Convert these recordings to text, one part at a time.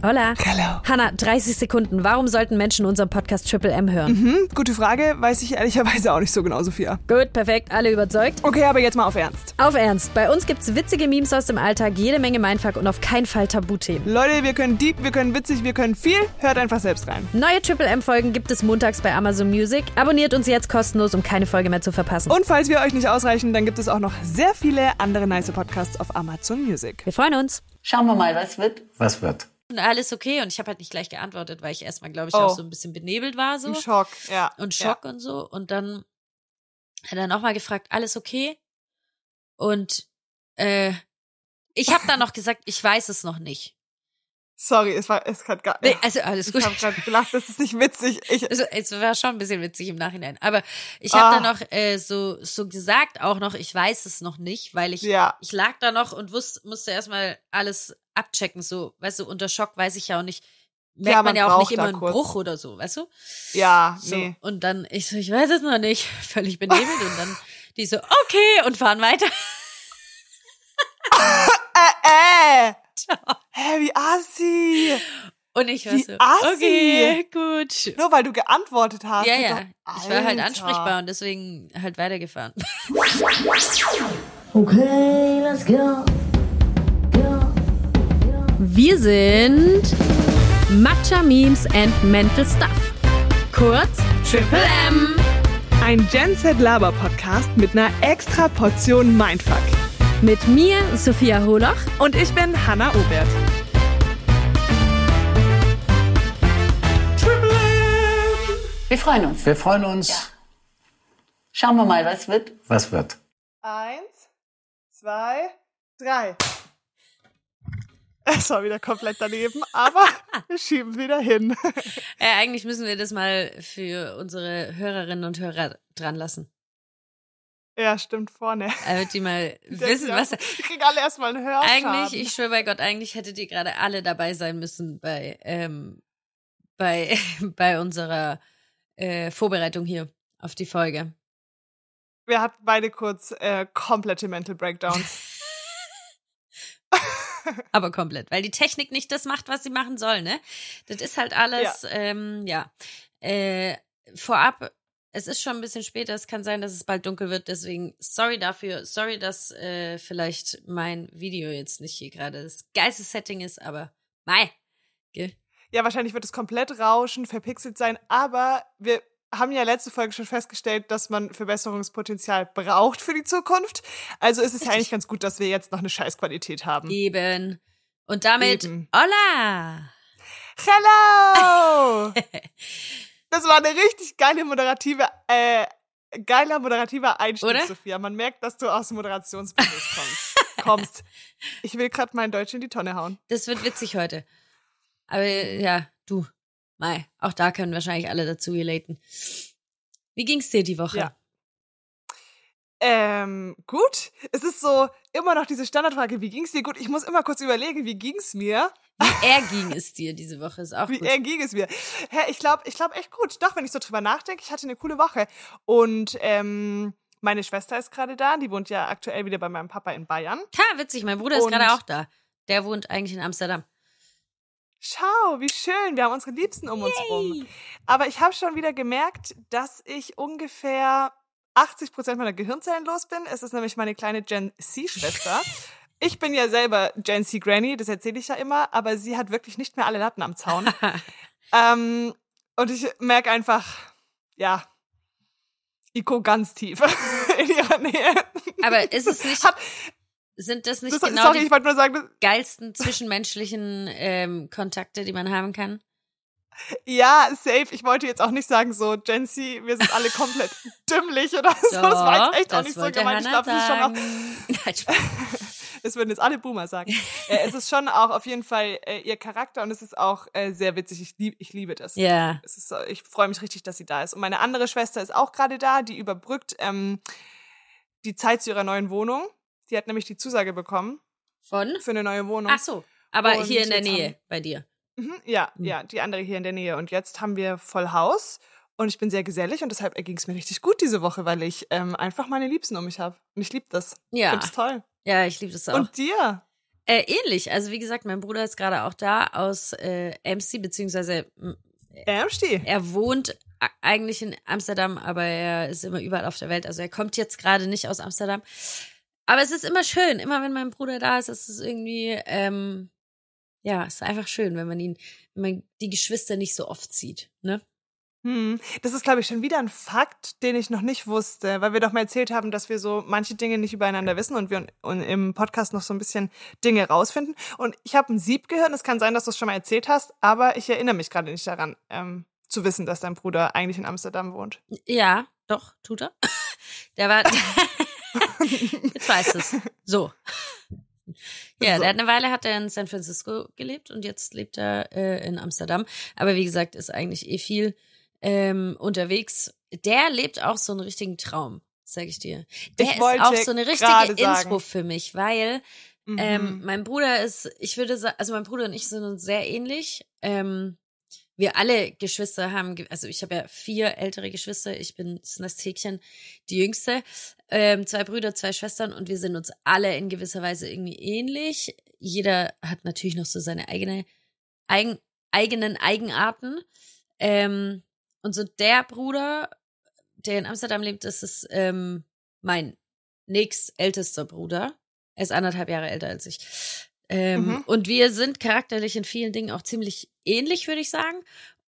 Hola. Hello. Hanna, 30 Sekunden. Warum sollten Menschen unseren Podcast Triple M hören? Hm, gute Frage, weiß ich ehrlicherweise auch nicht so genau, Sophia. Gut, perfekt, alle überzeugt. Okay, aber jetzt mal auf Ernst. Auf Ernst, bei uns gibt's witzige Memes aus dem Alltag, jede Menge Mindfuck und auf keinen Fall Tabuthemen. Leute, wir können deep, wir können witzig, wir können viel. Hört einfach selbst rein. Neue Triple M-Folgen gibt es montags bei Amazon Music. Abonniert uns jetzt kostenlos, um keine Folge mehr zu verpassen. Und falls wir euch nicht ausreichen, dann gibt es auch noch sehr viele andere nice Podcasts auf Amazon Music. Wir freuen uns. Schauen wir mal, was wird. Was wird? Und alles okay und ich habe halt nicht gleich geantwortet, weil ich erstmal, glaube ich, Oh. auch so ein bisschen benebelt war so Im Schock, ja. und Schock und so und dann hat er nochmal gefragt, alles okay? Und äh, ich habe dann noch gesagt, ich weiß es noch nicht. Sorry, es war, es hat gar, Nee, also alles ich gut. habe gerade gelacht, das ist nicht witzig. Ich, Also, es war schon ein bisschen witzig im Nachhinein. Aber ich Ah. habe dann noch äh, so, so gesagt auch noch, ich weiß es noch nicht, weil ich, Ja. ich lag da noch und wusste, musste erstmal alles abchecken. So, weißt du, unter Schock weiß ich ja auch nicht, merkt Ja, man man ja auch nicht immer einen kurz. Bruch oder so, weißt du? ja, So, nee. Und dann, ich so, ich weiß es noch nicht, völlig benebelt und dann die so, okay, und fahren weiter. Äh, äh. Hä, wie assi. Und ich war Wie so, assi. okay, gut. Nur weil du geantwortet hast. Ja, ja. doch- Ich war halt ansprechbar und deswegen halt weitergefahren. Okay, let's. Go. Wir sind Matcha Memes and Mental Stuff. Kurz Triple M. Ein Gen Z Laber Podcast mit einer extra Portion Mindfuck. Mit mir, Sophia Holoch. Und ich bin Hanna Obert. Wir freuen uns. Wir freuen uns. Schauen wir mal, was wird. Was wird? Eins, zwei, drei. Es war wieder komplett daneben, aber wir schieben wieder hin. Äh, eigentlich müssen wir das mal für unsere Hörerinnen und Hörer dran lassen. Ja, stimmt, vorne. Damit die mal wissen, was. Die kriegen alle erstmal einen Hörschaden. Eigentlich, ich schwöre bei Gott, eigentlich hättet ihr gerade alle dabei sein müssen bei, ähm, bei, bei unserer äh, Vorbereitung hier auf die Folge. Wir hatten beide kurz äh, komplette Mental Breakdowns. Aber komplett, weil die Technik nicht das macht, was sie machen soll, ne? Das ist halt alles, ja. Ähm, ja. Äh, vorab, es ist schon ein bisschen später, es kann sein, dass es bald dunkel wird, deswegen sorry dafür, sorry, dass äh, vielleicht mein Video jetzt nicht hier gerade das geilste Setting ist, aber mei. Gell? Ja, wahrscheinlich wird es komplett rauschen, verpixelt sein, aber wir haben ja letzte Folge schon festgestellt, dass man Verbesserungspotenzial braucht für die Zukunft. Also ist es ja eigentlich ganz gut, dass wir jetzt noch eine Scheißqualität haben. Eben. Und damit, Eben. hola! Hello! das war eine richtig geile moderative, äh, geiler moderativer Einstieg, Oder? Sophia. Man merkt, dass du aus dem Moderationsbusiness kommst. kommst. Ich will gerade mein Deutsch in die Tonne hauen. Das wird witzig heute. Aber ja, du, Mai, auch da können wahrscheinlich alle dazu relaten. Wie ging's dir die Woche? Ja. Ähm, gut. Es ist so immer noch diese Standardfrage, wie ging's dir? Gut, ich muss immer kurz überlegen, wie ging's mir? Wie er ging es dir diese Woche, ist auch Wie gut. er ging es mir? Hä, ich glaube, ich glaube echt gut. Doch, wenn ich so drüber nachdenke, ich hatte eine coole Woche. Und ähm, meine Schwester ist gerade da, die wohnt ja aktuell wieder bei meinem Papa in Bayern. Ha, witzig, mein Bruder ist Und- gerade auch da. Der wohnt eigentlich in Amsterdam. Schau, wie schön, wir haben unsere Liebsten um uns rum. Aber ich habe schon wieder gemerkt, dass ich ungefähr 80 Prozent meiner Gehirnzellen los bin. Es ist nämlich meine kleine Gen C-Schwester. Ich bin ja selber Gen C Granny, das erzähle ich ja immer, aber sie hat wirklich nicht mehr alle Latten am Zaun. ähm, und ich merke einfach, ja, Iko ganz tief in ihrer Nähe. Aber ist es nicht, Hat, sind das nicht das, genau sorry, die nur sagen, geilsten zwischenmenschlichen ähm, Kontakte, die man haben kann? Ja, safe. Ich wollte jetzt auch nicht sagen, so, Gen Z, wir sind alle komplett dümmlich oder so. das war jetzt echt auch nicht so gemeint. Ich glaube, es ist schon auch, sagen. Nein, Spaß. es würden jetzt alle Boomer sagen. äh, es ist schon auch auf jeden Fall äh, ihr Charakter und es ist auch äh, sehr witzig. Ich, lieb, ich liebe das. Ja. Es ist, ich freue mich richtig, dass sie da ist. Und meine andere Schwester ist auch gerade da, die überbrückt ähm, die Zeit zu ihrer neuen Wohnung. Die hat nämlich die Zusage bekommen Von? für eine neue Wohnung. Ach so. Aber Und hier in der Nähe haben- bei dir. Mhm, ja, Mhm. ja, die andere hier in der Nähe. Und jetzt haben wir voll Haus und ich bin sehr gesellig und deshalb ging es mir richtig gut diese Woche, weil ich ähm, einfach meine Liebsten um mich habe. Und ich liebe das. Ich Ja. finde es toll. Ja, ich liebe das auch. Und dir? Äh, ähnlich. Also wie gesagt, mein Bruder ist gerade auch da aus äh, MC, beziehungsweise mm, Amsti. er wohnt eigentlich in Amsterdam, aber er ist immer überall auf der Welt. Also er kommt jetzt gerade nicht aus Amsterdam. Aber es ist immer schön. Immer wenn mein Bruder da ist, ist es irgendwie, ähm, ja, es ist einfach schön, wenn man ihn, wenn man die Geschwister nicht so oft sieht, ne? Hm. Das ist, glaube ich, schon wieder ein Fakt, den ich noch nicht wusste, weil wir doch mal erzählt haben, dass wir so manche Dinge nicht übereinander wissen und wir und im Podcast noch so ein bisschen Dinge rausfinden. Und ich habe ein Sieb gehört, und es kann sein, dass du es schon mal erzählt hast, aber ich erinnere mich gerade nicht daran, ähm, zu wissen, dass dein Bruder eigentlich in Amsterdam wohnt. Ja, doch, tut er. Der war. Jetzt weißt es. So. Ja, So. der hat eine Weile hat er in San Francisco gelebt und jetzt lebt er äh, in Amsterdam. Aber wie gesagt, ist eigentlich eh viel ähm, unterwegs. Der lebt auch so einen richtigen Traum, sag ich dir. Der Ich ist auch so eine richtige. Inspo für mich, weil Mhm. ähm, mein Bruder ist, ich würde sagen, also mein Bruder und ich sind uns sehr ähnlich. Ähm, wir alle Geschwister haben, also ich habe ja vier ältere Geschwister, ich bin das Häkchen, die jüngste, ähm, zwei Brüder, zwei Schwestern und wir sind uns alle in gewisser Weise irgendwie ähnlich. Jeder hat natürlich noch so seine eigene, eigen, eigenen Eigenarten. Ähm, und so der Bruder, der in Amsterdam lebt, das ist ähm, mein nächstältester Bruder. Er ist anderthalb Jahre älter als ich. Ähm, Mhm. Und wir sind charakterlich in vielen Dingen auch ziemlich ähnlich, würde ich sagen.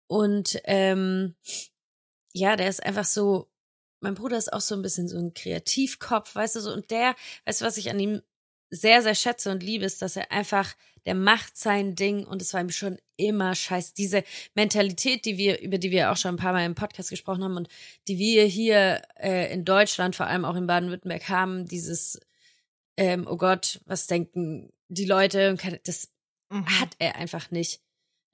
Und ähm, ja, der ist einfach so, mein Bruder ist auch so ein bisschen so ein Kreativkopf, weißt du so. Und der, weißt du, was ich an ihm sehr, sehr schätze und liebe, ist, dass er einfach, der macht sein Ding und es war ihm schon immer scheiße. Diese Mentalität, die wir, über die wir auch schon ein paar Mal im Podcast gesprochen haben und die wir hier äh, in Deutschland, vor allem auch in Baden-Württemberg haben, dieses, ähm, oh Gott, was denken die Leute? Das Mhm. hat er einfach nicht.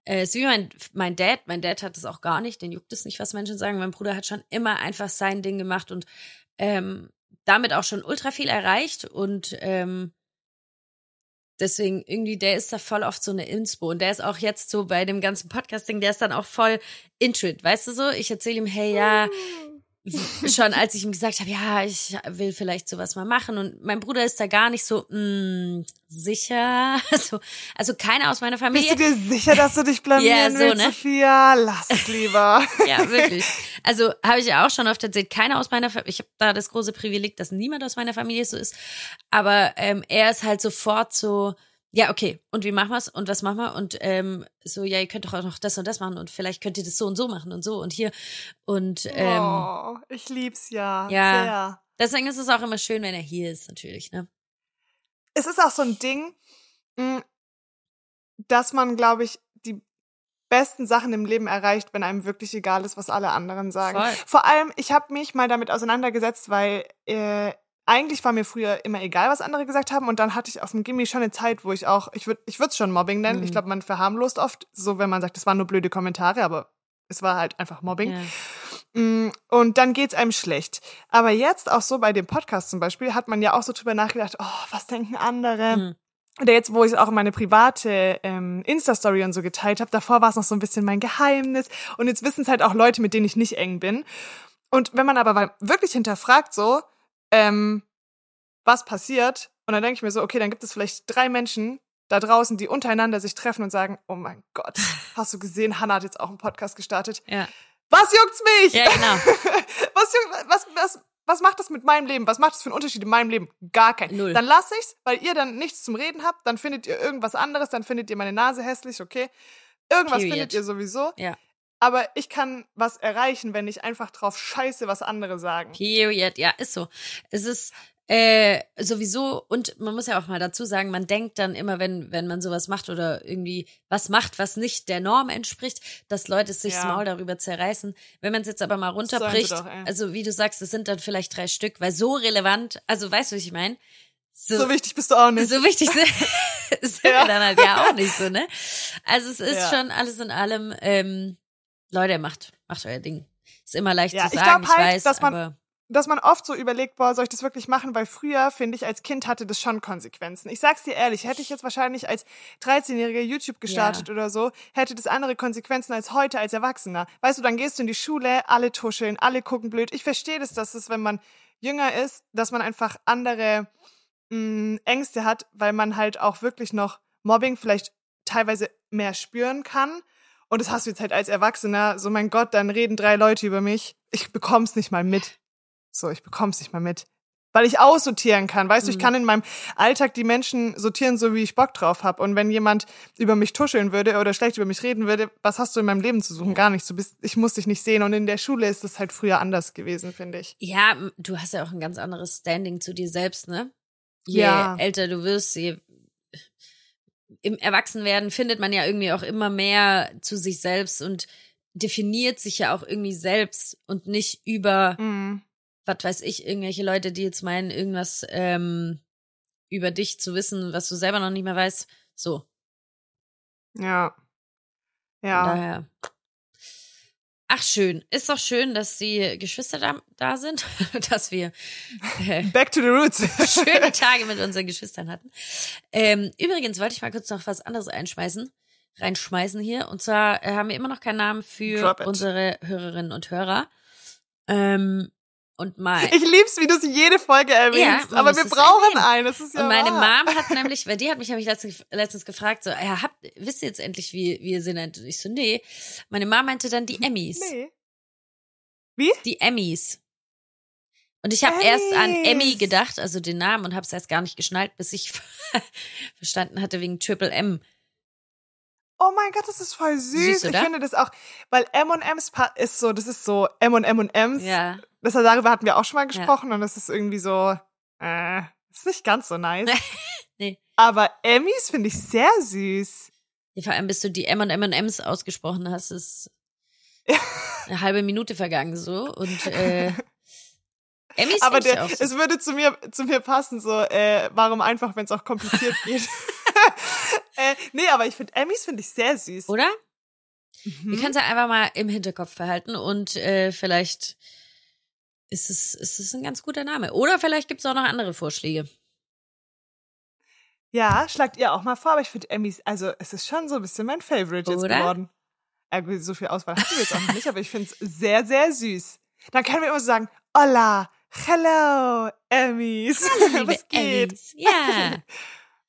Äh, ist wie mein, mein Dad. Mein Dad hat das auch gar nicht. Den juckt es nicht, was Menschen sagen. Mein Bruder hat schon immer einfach sein Ding gemacht und ähm, damit auch schon ultra viel erreicht. Und ähm, deswegen irgendwie, der ist da voll oft so eine Inspo. Und der ist auch jetzt so bei dem ganzen Podcasting, der ist dann auch voll into it. Weißt du so? Ich erzähle ihm, hey, ja, schon als ich ihm gesagt habe, ja, ich will vielleicht sowas mal machen. Und mein Bruder ist da gar nicht so mh, sicher. Also, also keiner aus meiner Bist Familie. du dir sicher, dass du dich blamieren Ja, so, willst, ne? Sophia? Lass es lieber. Ja, wirklich. Also habe ich ja auch schon oft erzählt, keiner aus meiner Familie, ich habe da das große Privileg, dass niemand aus meiner Familie so ist, aber ähm, er ist halt sofort so, ja, okay, und wie machen wir's und was machen wir und ähm, so, ja, ihr könnt doch auch noch das und das machen und vielleicht könnt ihr das so und so machen und so und hier und ähm, oh, ich lieb's ja. ja. Sehr. deswegen ist es auch immer schön, wenn er hier ist, natürlich, ne? es ist auch so ein Ding, mh, dass man, glaube ich, die besten Sachen im Leben erreicht, wenn einem wirklich egal ist, was alle anderen sagen. Voll. Vor allem, ich habe mich mal damit auseinandergesetzt, weil äh, eigentlich war mir früher immer egal, was andere gesagt haben. Und dann hatte ich auf dem Gimmi schon eine Zeit, wo ich auch, ich würde ich würde es schon Mobbing nennen. Mhm. Ich glaube, man verharmlost oft, so wenn man sagt, das waren nur blöde Kommentare, aber es war halt einfach Mobbing. Ja. Mm, Und dann geht's einem schlecht. Aber jetzt auch so bei dem Podcast zum Beispiel hat man ja auch so drüber nachgedacht, oh, was denken andere? Mhm. Oder jetzt, wo ich auch meine private ähm, Insta-Story und so geteilt habe, davor war es noch so ein bisschen mein Geheimnis. Und jetzt wissen es halt auch Leute, mit denen ich nicht eng bin. Und wenn man aber wirklich hinterfragt, so, ähm, was passiert, und dann denke ich mir so, okay, dann gibt es vielleicht drei Menschen da draußen, die untereinander sich treffen und sagen, oh mein Gott, hast du gesehen, Hannah hat jetzt auch einen Podcast gestartet. Ja. Was juckt's mich? ja, genau. was, juckt- was, was, was macht das mit meinem Leben? Was macht das für einen Unterschied in meinem Leben? Gar keinen. Null. Dann lass ich's, weil ihr dann nichts zum Reden habt, dann findet ihr irgendwas anderes, dann findet ihr meine Nase hässlich, okay? Irgendwas Period. findet ihr sowieso. Ja. Aber ich kann was erreichen, wenn ich einfach drauf scheiße, was andere sagen. Period, ja, ist so. Es ist äh, sowieso, und man muss ja auch mal dazu sagen, man denkt dann immer, wenn, wenn man sowas macht oder irgendwie was macht, was nicht der Norm entspricht, dass Leute sich das Ja. Maul darüber zerreißen. Wenn man es jetzt aber mal runterbricht, doch, also wie du sagst, es sind dann vielleicht drei Stück, weil so relevant, also weißt du, was ich meine? So wichtig bist du auch nicht. So wichtig sind, sind Ja. wir dann halt ja auch nicht so, ne? Also es ist Ja. schon alles in allem, ähm, Leute, macht, macht euer Ding. Ist immer leicht Ja, zu ich sagen, glaub halt, weiß, dass man- aber dass man oft so überlegt, boah, soll ich das wirklich machen? Weil früher, finde ich, als Kind hatte das schon Konsequenzen. Ich sag's dir ehrlich, hätte ich jetzt wahrscheinlich als 13-Jähriger YouTube gestartet oder so, hätte das andere Konsequenzen als heute als Erwachsener. Weißt du, dann gehst du in die Schule, alle tuscheln, alle gucken blöd. Ich verstehe das, dass es, wenn man jünger ist, dass man einfach andere mh, Ängste hat, weil man halt auch wirklich noch Mobbing vielleicht teilweise mehr spüren kann. Und das hast du jetzt halt als Erwachsener, so mein Gott, dann reden drei Leute über mich. Ich bekomm's nicht mal mit. So, ich bekomm's nicht mal mit. Weil ich aussortieren kann. Weißt du, ich Mhm. kann in meinem Alltag die Menschen sortieren, so wie ich Bock drauf habe. Und wenn jemand über mich tuscheln würde oder schlecht über mich reden würde, was hast du in meinem Leben zu suchen? Gar nichts. Du bist, ich muss dich nicht sehen. Und in der Schule ist es halt früher anders gewesen, finde ich. Ja, du hast ja auch ein ganz anderes Standing zu dir selbst, ne? Je Ja. älter du wirst, je im Erwachsenwerden findet man ja irgendwie auch immer mehr zu sich selbst und definiert sich ja auch irgendwie selbst und nicht über, Mhm. was weiß ich, irgendwelche Leute, die jetzt meinen, irgendwas ähm, über dich zu wissen, was du selber noch nicht mehr weißt. So, Ja. von Ja. daher. Ach schön, ist doch schön, dass die Geschwister da, da sind, dass wir äh, Back to the roots. schöne Tage mit unseren Geschwistern hatten. Ähm, übrigens wollte ich mal kurz noch was anderes einschmeißen, reinschmeißen hier. Und zwar äh, haben wir immer noch keinen Namen für unsere Hörerinnen und Hörer. Ähm, und mal. Ich lieb's, wie du es jede Folge erwähnst, man aber wir brauchen erwähnen. einen. Das ist ja und meine wahr. Mom hat nämlich, weil die hat mich nämlich letztens, letztens gefragt, so, ja, habt, wisst ihr jetzt endlich, wie, wie ihr sie nennt? Und ich so, nee. Meine Mom meinte dann die Emmys. Nee. Wie? Die Emmys. Und ich habe erst an Emmy gedacht, also den Namen, und habe es erst gar nicht geschnallt, bis ich verstanden hatte wegen Triple M. Oh mein Gott, das ist voll süß. Süß? Ich finde das auch, weil M&M's ist so, das ist so M und M&M's. Ja. Das darüber hatten wir auch schon mal gesprochen und das ist irgendwie so, äh, ist nicht ganz so nice. Nee. Aber Emmys finde ich sehr süß. Ja, vor allem, bis du die M und M&M's ausgesprochen hast, ist eine halbe Minute vergangen so. Und äh, Emmys Aber der, so. es würde zu mir, zu mir passen, so, äh, warum einfach, wenn es auch kompliziert geht. Äh, nee, aber ich finde, Emmys finde ich sehr süß. Oder? Mhm. Wir können es ja einfach mal im Hinterkopf behalten und äh, vielleicht ist es, ist es ein ganz guter Name. Oder vielleicht gibt es auch noch andere Vorschläge. Ja, schlagt ihr auch mal vor, aber ich finde Emmys, also es ist schon so ein bisschen mein Favorite jetzt Oder? geworden. Gut, so viel Auswahl hatten wir jetzt auch noch nicht, aber ich finde es sehr, sehr süß. Dann können wir immer so sagen, hola, hello, Emmys. Was geht? Emmys. Ja.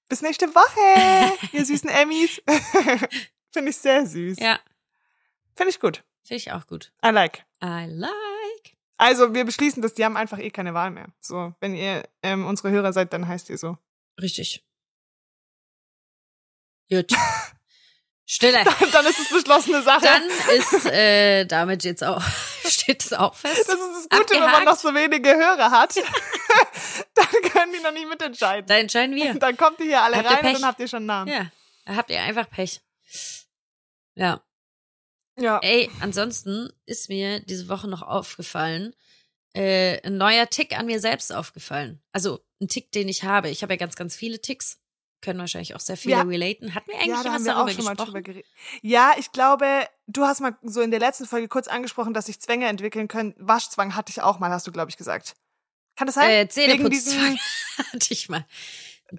Bis nächste Woche, ihr süßen Emmys. finde ich sehr süß. ja, Finde ich gut. finde ich auch gut. I like. I like. Also wir beschließen das, die haben einfach eh keine Wahl mehr. So, wenn ihr ähm, unsere Hörer seid, dann heißt ihr so. Richtig. Gut. Stille. dann ist es beschlossene Sache. Dann ist äh, damit jetzt auch, steht es auch fest. das ist das Gute, wenn man Abgehakt. noch so wenige Hörer hat. dann können die noch nicht mitentscheiden. Da entscheiden wir. Dann kommt ihr hier alle Habt rein und dann habt ihr schon einen Namen. Ja, da habt ihr einfach Pech. Ja. Ja. Ey, ansonsten ist mir diese Woche noch aufgefallen, äh, ein neuer Tick an mir selbst aufgefallen. Also ein Tick, den ich habe. Ich habe ja ganz, ganz viele Ticks. Können wahrscheinlich auch sehr viele Ja. relaten. Hatten wir eigentlich Ja, da haben wir darüber auch schon mal gesprochen? drüber geredet. Ja, ich glaube, du hast mal so in der letzten Folge kurz angesprochen, dass sich Zwänge entwickeln können. Waschzwang hatte ich auch mal, hast du, glaube ich, gesagt. Kann das sein? äh, Zähneputzzwang hatte ich mal.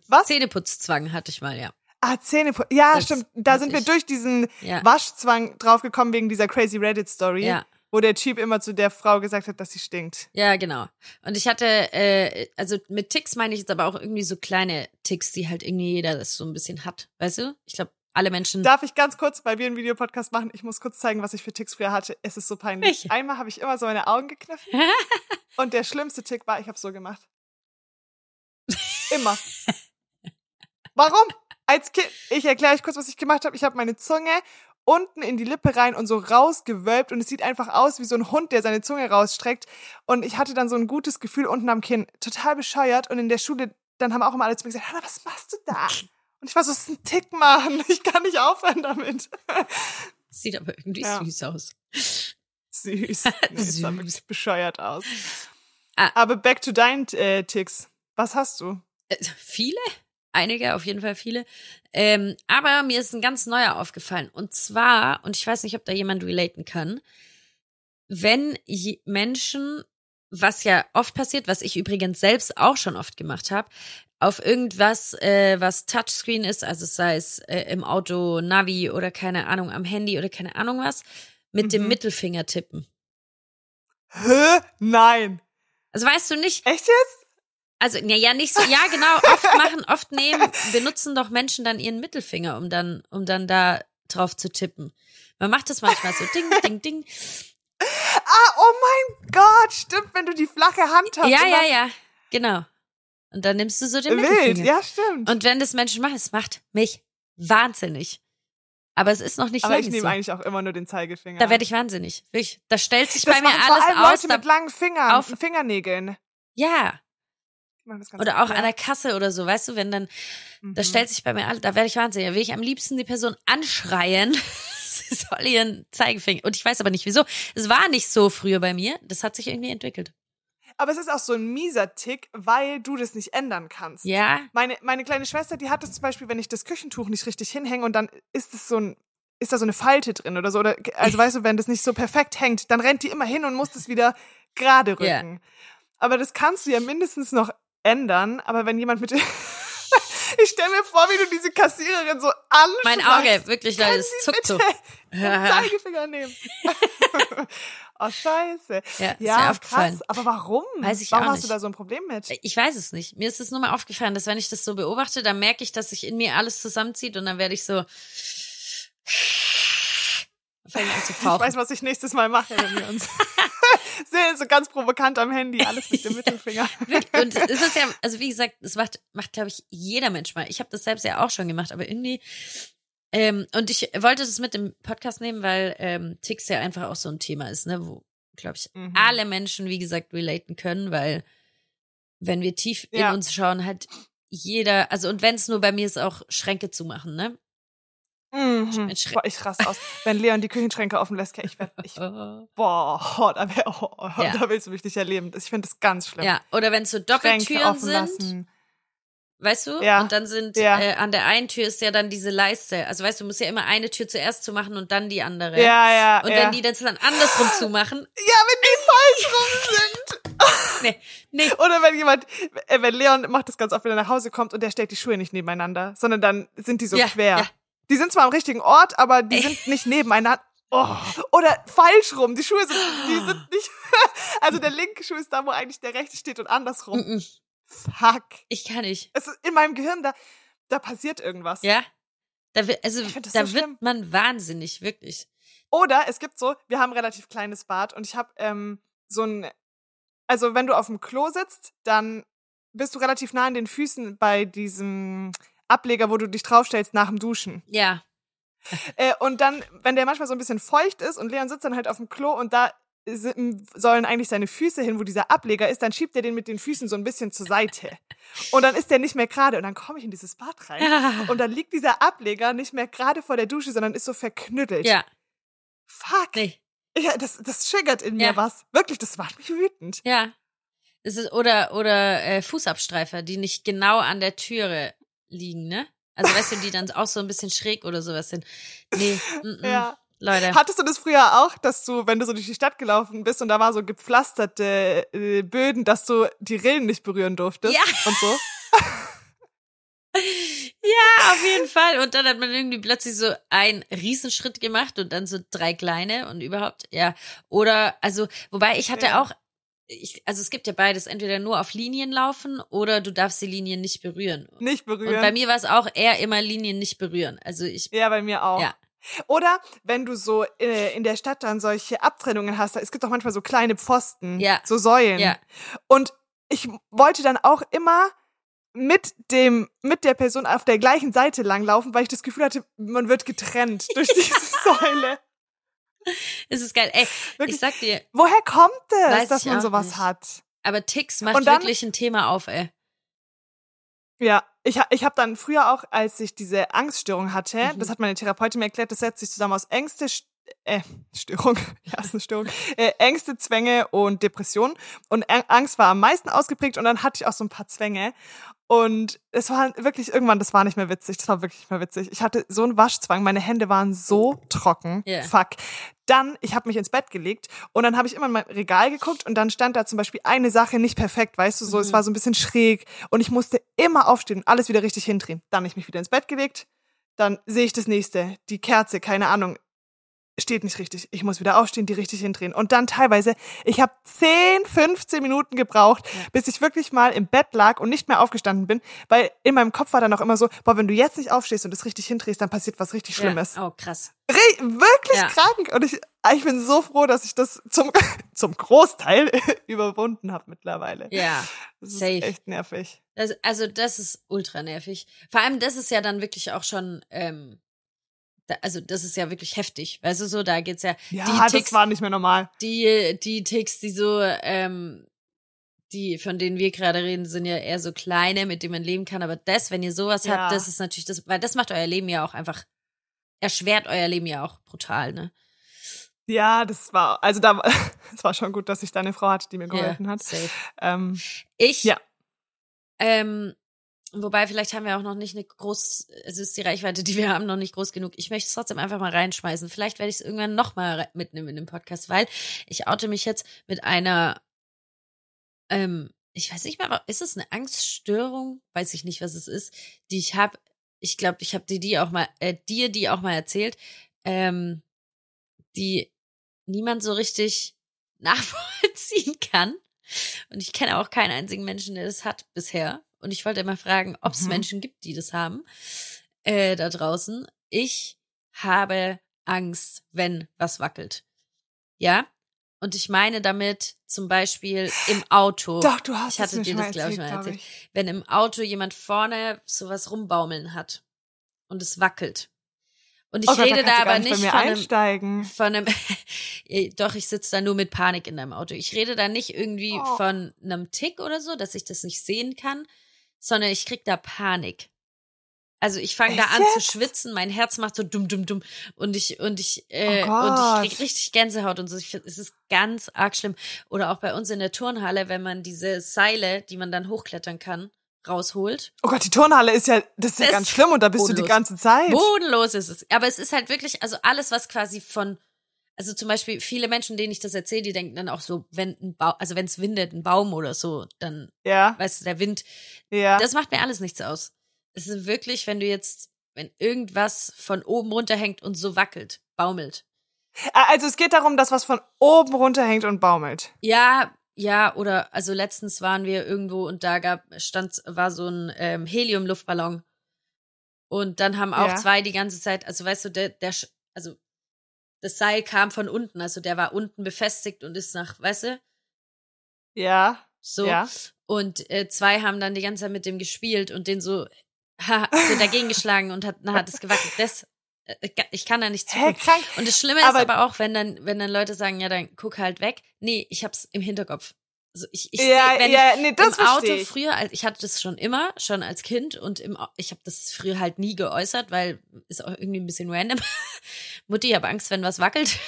was? Zähneputzzwang hatte ich mal, ja. Ah, Zähneputz. Ja, Das stimmt. Da sind wir ich. durch diesen Ja. Waschzwang draufgekommen wegen dieser crazy Reddit-Story, Ja. Wo der Typ immer zu der Frau gesagt hat, dass sie stinkt. Ja, genau. Und ich hatte, äh, also mit Ticks meine ich jetzt aber auch irgendwie so kleine Ticks, die halt irgendwie jeder das so ein bisschen hat. Weißt du? Ich glaube, alle Menschen. Darf ich ganz kurz, weil wir einen Videopodcast machen, ich muss kurz zeigen, was ich für Ticks früher hatte. Es ist so peinlich. Welche? Einmal habe ich immer so meine Augen gekniffen und der schlimmste Tick war, ich habe so gemacht. Immer. Warum? Als Kind, ich erkläre euch kurz, was ich gemacht habe. Ich habe meine Zunge unten in die Lippe rein und so rausgewölbt und es sieht einfach aus wie so ein Hund, der seine Zunge rausstreckt. Und ich hatte dann so ein gutes Gefühl unten am Kinn. Total bescheuert. Und in der Schule, dann haben auch immer alle zu mir gesagt, Hannah, was machst du da? Und ich war so, es ist ein Tick machen. Ich kann nicht aufhören damit. Sieht aber irgendwie Ja. süß aus. Süß. Nee, es sah Süß. wirklich bescheuert aus. Ah. Aber back to deinen äh, Ticks. Was hast du? Äh, viele? Einige, auf jeden Fall viele. Ähm, aber mir ist ein ganz neuer aufgefallen. Und zwar, und ich weiß nicht, ob da jemand relaten kann, wenn Menschen, was ja oft passiert, was ich übrigens selbst auch schon oft gemacht habe, auf irgendwas, äh, was Touchscreen ist, also sei es äh, im Auto, Navi oder keine Ahnung, am Handy oder keine Ahnung was, mit dem Mhm. Mittelfinger tippen. Hä? Nein. Also weißt du nicht, Echt jetzt? Also, ja, ja, nicht so, ja, genau, oft machen, oft nehmen, benutzen doch Menschen dann ihren Mittelfinger, um dann, um dann da drauf zu tippen. Man macht das manchmal so, ding, ding, ding. Ah, oh mein Gott, stimmt, wenn du die flache Hand hast. Ja, ja, ja, genau. Und dann nimmst du so den Wild, Mittelfinger. ja, stimmt. Und wenn das Menschen machen, es macht mich wahnsinnig. Aber es ist noch nicht Aber ich nehme so. eigentlich auch immer nur den Zeigefinger. Da werde ich wahnsinnig. Wirklich. Da stellt sich das bei mir machen vor alles allem aus. Leute mit langen Fingern, auf- Fingernägeln. ja. Die machen das ganz Oder auch an der Kasse oder so, weißt du, wenn dann, da Mhm. stellt sich bei mir alles, da werde ich wahnsinnig. Da will ich am liebsten die Person anschreien. Sie soll ihren Zeigefinger. Und ich weiß aber nicht wieso. Es war nicht so früher bei mir. Das hat sich irgendwie entwickelt. Aber es ist auch so ein mieser Tick, weil du das nicht ändern kannst. Ja. Meine, meine kleine Schwester, die hat es zum Beispiel, wenn ich das Küchentuch nicht richtig hinhänge und dann ist es so ein, ist da so eine Falte drin oder so. Oder, also weißt du, wenn das nicht so perfekt hängt, dann rennt die immer hin und muss das wieder gerade rücken. Aber das kannst du ja mindestens noch ändern. Aber wenn jemand mit Ich stelle mir vor, wie du diese Kassiererin so anschreist. Mein Auge, wirklich, es Sie zuckt so. Zeigefinger nehmen. oh, scheiße. Ja, ist ja aufgefallen. krass. Aber warum? Weiß ich warum auch hast nicht. du da so ein Problem mit? Ich weiß es nicht. Mir ist es nur mal aufgefallen, dass wenn ich das so beobachte, dann merke ich, dass sich in mir alles zusammenzieht und dann werde ich so ich an weiß, was ich nächstes Mal mache, wenn wir uns so ganz provokant am Handy, alles mit dem Mittelfinger. Und es ist ja, also wie gesagt, das macht, macht glaube ich, jeder Mensch mal. Ich habe das selbst ja auch schon gemacht, aber irgendwie, ähm, und ich wollte das mit dem Podcast nehmen, weil ähm, Ticks ja einfach auch so ein Thema ist, ne, wo, glaube ich, Mhm. alle Menschen, wie gesagt, relaten können, weil wenn wir tief Ja. in uns schauen, hat jeder, also und wenn es nur bei mir ist, auch Schränke zu machen, ne? Mhm. Schre- Boah, ich raste aus. Wenn Leon die Küchenschränke offen lässt, ich werd, ich, boah, da, wär, oh, Ja. da willst du mich nicht erleben. Ich finde das ganz schlimm. Ja, oder wenn es so Doppeltüren sind, lassen. weißt du? Ja. Und dann sind Ja. äh, an der einen Tür ist ja dann diese Leiste. Also weißt du, du musst ja immer eine Tür zuerst zumachen und dann die andere. Ja, ja, Und ja. wenn die das dann andersrum zumachen, ja, wenn die falsch rum sind. nee, nee. Oder wenn jemand, äh, wenn Leon macht das ganz oft, wenn er nach Hause kommt und der stellt die Schuhe nicht nebeneinander, sondern dann sind die so Ja, quer. ja. Die sind zwar am richtigen Ort, aber die sind nicht nebeneinander. Oh. Oder falsch rum. Die Schuhe sind, die sind nicht, also der linke Schuh ist da, wo eigentlich der rechte steht und andersrum. Mm, mm. Fuck. Ich kann nicht. Es ist in meinem Gehirn, da, da passiert irgendwas. Ja? Da wird, also da so wird schlimm. man wahnsinnig, wirklich. Oder es gibt so, wir haben ein relativ kleines Bad und ich habe ähm, so ein, also wenn du auf dem Klo sitzt, dann bist du relativ nah an den Füßen bei diesem Ableger, wo du dich draufstellst nach dem Duschen. Ja. Äh, und dann, wenn der manchmal so ein bisschen feucht ist und Leon sitzt dann halt auf dem Klo und da sollen eigentlich seine Füße hin, wo dieser Ableger ist, dann schiebt er den mit den Füßen so ein bisschen zur Seite. Und dann ist der nicht mehr gerade und dann komme ich in dieses Bad rein und dann liegt dieser Ableger nicht mehr gerade vor der Dusche, sondern ist so verknüttelt. Ja. Fuck. Nee. Ja, das, das triggert in mir Ja. was. Wirklich, das macht mich wütend. Ja. Es ist, oder oder äh, Fußabstreifer, die nicht genau an der Türe liegen, ne? Also weißt du, die dann auch so ein bisschen schräg oder sowas sind. Nee, mm, mm. Ja. Leute. Hattest du das früher auch, dass du, wenn du so durch die Stadt gelaufen bist und da war so gepflasterte äh, Böden, dass du die Rillen nicht berühren durftest Ja. und so? Ja, auf jeden Fall. Und dann hat man irgendwie plötzlich so einen Riesenschritt gemacht und dann so drei kleine und überhaupt, ja. Oder, also, wobei ich hatte Ja. auch, ich, also es gibt ja beides, entweder nur auf Linien laufen oder du darfst die Linien nicht berühren. Nicht berühren. Und bei mir war es auch eher immer Linien nicht berühren. Also ich, ja, bei mir auch. Ja. Oder wenn du so äh, in der Stadt dann solche Abtrennungen hast, es gibt auch manchmal so kleine Pfosten, Ja. so Säulen. Ja. Und ich wollte dann auch immer mit dem, mit der Person auf der gleichen Seite langlaufen, weil ich das Gefühl hatte, man wird getrennt durch diese Säule. es ist geil. Ey, Wirklich. ich sag dir, Woher kommt das, Weiß dass man sowas nicht. hat? aber Ticks macht dann- wirklich ein Thema auf, ey. Ja, ich, ich habe dann früher auch, als ich diese Angststörung hatte, Mhm. das hat meine Therapeutin mir erklärt, das setzt sich zusammen aus Ängste, St- äh, Störung, ja, ist eine Störung, äh, Ängste, Zwänge und Depression. Und Angst war am meisten ausgeprägt und dann hatte ich auch so ein paar Zwänge. Und es war wirklich irgendwann, das war nicht mehr witzig, das war wirklich nicht mehr witzig. Ich hatte so einen Waschzwang, meine Hände waren so trocken. Ja. Fuck. Dann, ich habe mich ins Bett gelegt und dann habe ich immer in mein Regal geguckt und dann stand da zum Beispiel eine Sache nicht perfekt, weißt du, so, es war so ein bisschen schräg und ich musste immer aufstehen und alles wieder richtig hindrehen. Dann hab ich mich wieder ins Bett gelegt, dann sehe ich das nächste, die Kerze, keine Ahnung, steht nicht richtig. Ich muss wieder aufstehen, die richtig hindrehen. Und dann teilweise, ich habe 10, 15 Minuten gebraucht, ja. bis ich wirklich mal im Bett lag und nicht mehr aufgestanden bin, weil in meinem Kopf war dann auch immer so, boah, wenn du jetzt nicht aufstehst und das richtig hindrehst, dann passiert was richtig Schlimmes. Ja. Oh, krass. Re wirklich ja. krank. Und ich, ich bin so froh, dass ich das zum, zum Großteil überwunden habe mittlerweile. Ja. Das ist safe. echt nervig. Das, also das ist ultra nervig. Vor allem, das ist ja dann wirklich auch schon ähm, da, also das ist ja wirklich heftig. Weißt du so, da geht's ja. Ja, die Ticks, das war nicht mehr normal. Die, die Ticks, die so, ähm, die, von denen wir gerade reden, sind ja eher so kleine, mit denen man leben kann. Aber das, wenn ihr sowas ja. habt, das ist natürlich das, weil das macht euer Leben ja auch einfach, erschwert euer Leben ja auch brutal, ne? Ja, das war, also da, es war schon gut, dass ich da eine Frau hatte, die mir geholfen ja, hat. Ähm, ich, ja. ähm, Wobei, vielleicht haben wir auch noch nicht eine groß, es ist die Reichweite, die wir haben, noch nicht groß genug. Ich möchte es trotzdem einfach mal reinschmeißen. Vielleicht werde ich es irgendwann nochmal mitnehmen in den Podcast, weil ich oute mich jetzt mit einer, ähm, ich weiß nicht mehr, ist es eine Angststörung? Weiß ich nicht, was es ist, die ich habe. Ich glaube, ich habe dir die auch mal, äh, dir die auch mal erzählt, ähm, die niemand so richtig nachvollziehen kann. Und ich kenne auch keinen einzigen Menschen, der das hat bisher. Und ich wollte immer fragen, ob es mhm. Menschen gibt, die das haben äh, da draußen. Ich habe Angst, wenn was wackelt. Ja? Und ich meine damit zum Beispiel im Auto. Doch, du hast Ich hatte dir das, glaube ich, mal erzählt. Ich. Wenn im Auto jemand vorne sowas rumbaumeln hat und es wackelt. Und ich oh rede da, da aber nicht, von einem, von einem, doch, ich sitze da nur mit Panik in deinem Auto. Ich rede da nicht irgendwie oh. von einem Tick oder so, dass ich das nicht sehen kann, sondern ich krieg da Panik. Also ich fange da an jetzt? zu schwitzen, mein Herz macht so dumm, dumm, dumm und ich und ich äh, oh und ich krieg richtig Gänsehaut und so. Ich es ist ganz arg schlimm. Oder auch bei uns in der Turnhalle, wenn man diese Seile, die man dann hochklettern kann, rausholt. Oh Gott, die Turnhalle ist ja, das ist das ja ganz schlimm und da bist bodenlos. du die ganze Zeit. Bodenlos ist es. Aber es ist halt wirklich, also alles, was quasi von also zum Beispiel viele Menschen, denen ich das erzähle, die denken dann auch so, wenn ein Baum, also wenn es windet, ein Baum oder so, dann, ja. weißt du, der Wind, ja. das macht mir alles nichts aus. Es ist wirklich, wenn du jetzt, wenn irgendwas von oben runterhängt und so wackelt, baumelt. Also es geht darum, dass was von oben runterhängt und baumelt. Ja, ja, oder also letztens waren wir irgendwo und da gab stand war so ein ähm, Helium-Luftballon und dann haben auch ja. zwei die ganze Zeit, also weißt du, der, der also das Seil kam von unten, also der war unten befestigt und ist nach, weißt du? Ja. So. Ja. Und äh, zwei haben dann die ganze Zeit mit dem gespielt und den so, ha, so dagegen geschlagen und hat, na, hat es gewackelt. Das, äh, ich kann da nicht. Hä, und das Schlimme aber ist aber auch, wenn dann, wenn dann Leute sagen, ja, dann guck halt weg. Nee, ich hab's im Hinterkopf. Also ich, ich ja, seh, wenn ja, ich nee, das im Auto ich. früher, ich hatte das schon immer, schon als Kind und im, ich habe das früher halt nie geäußert, weil ist auch irgendwie ein bisschen random. Mutti, ich habe Angst, wenn was wackelt.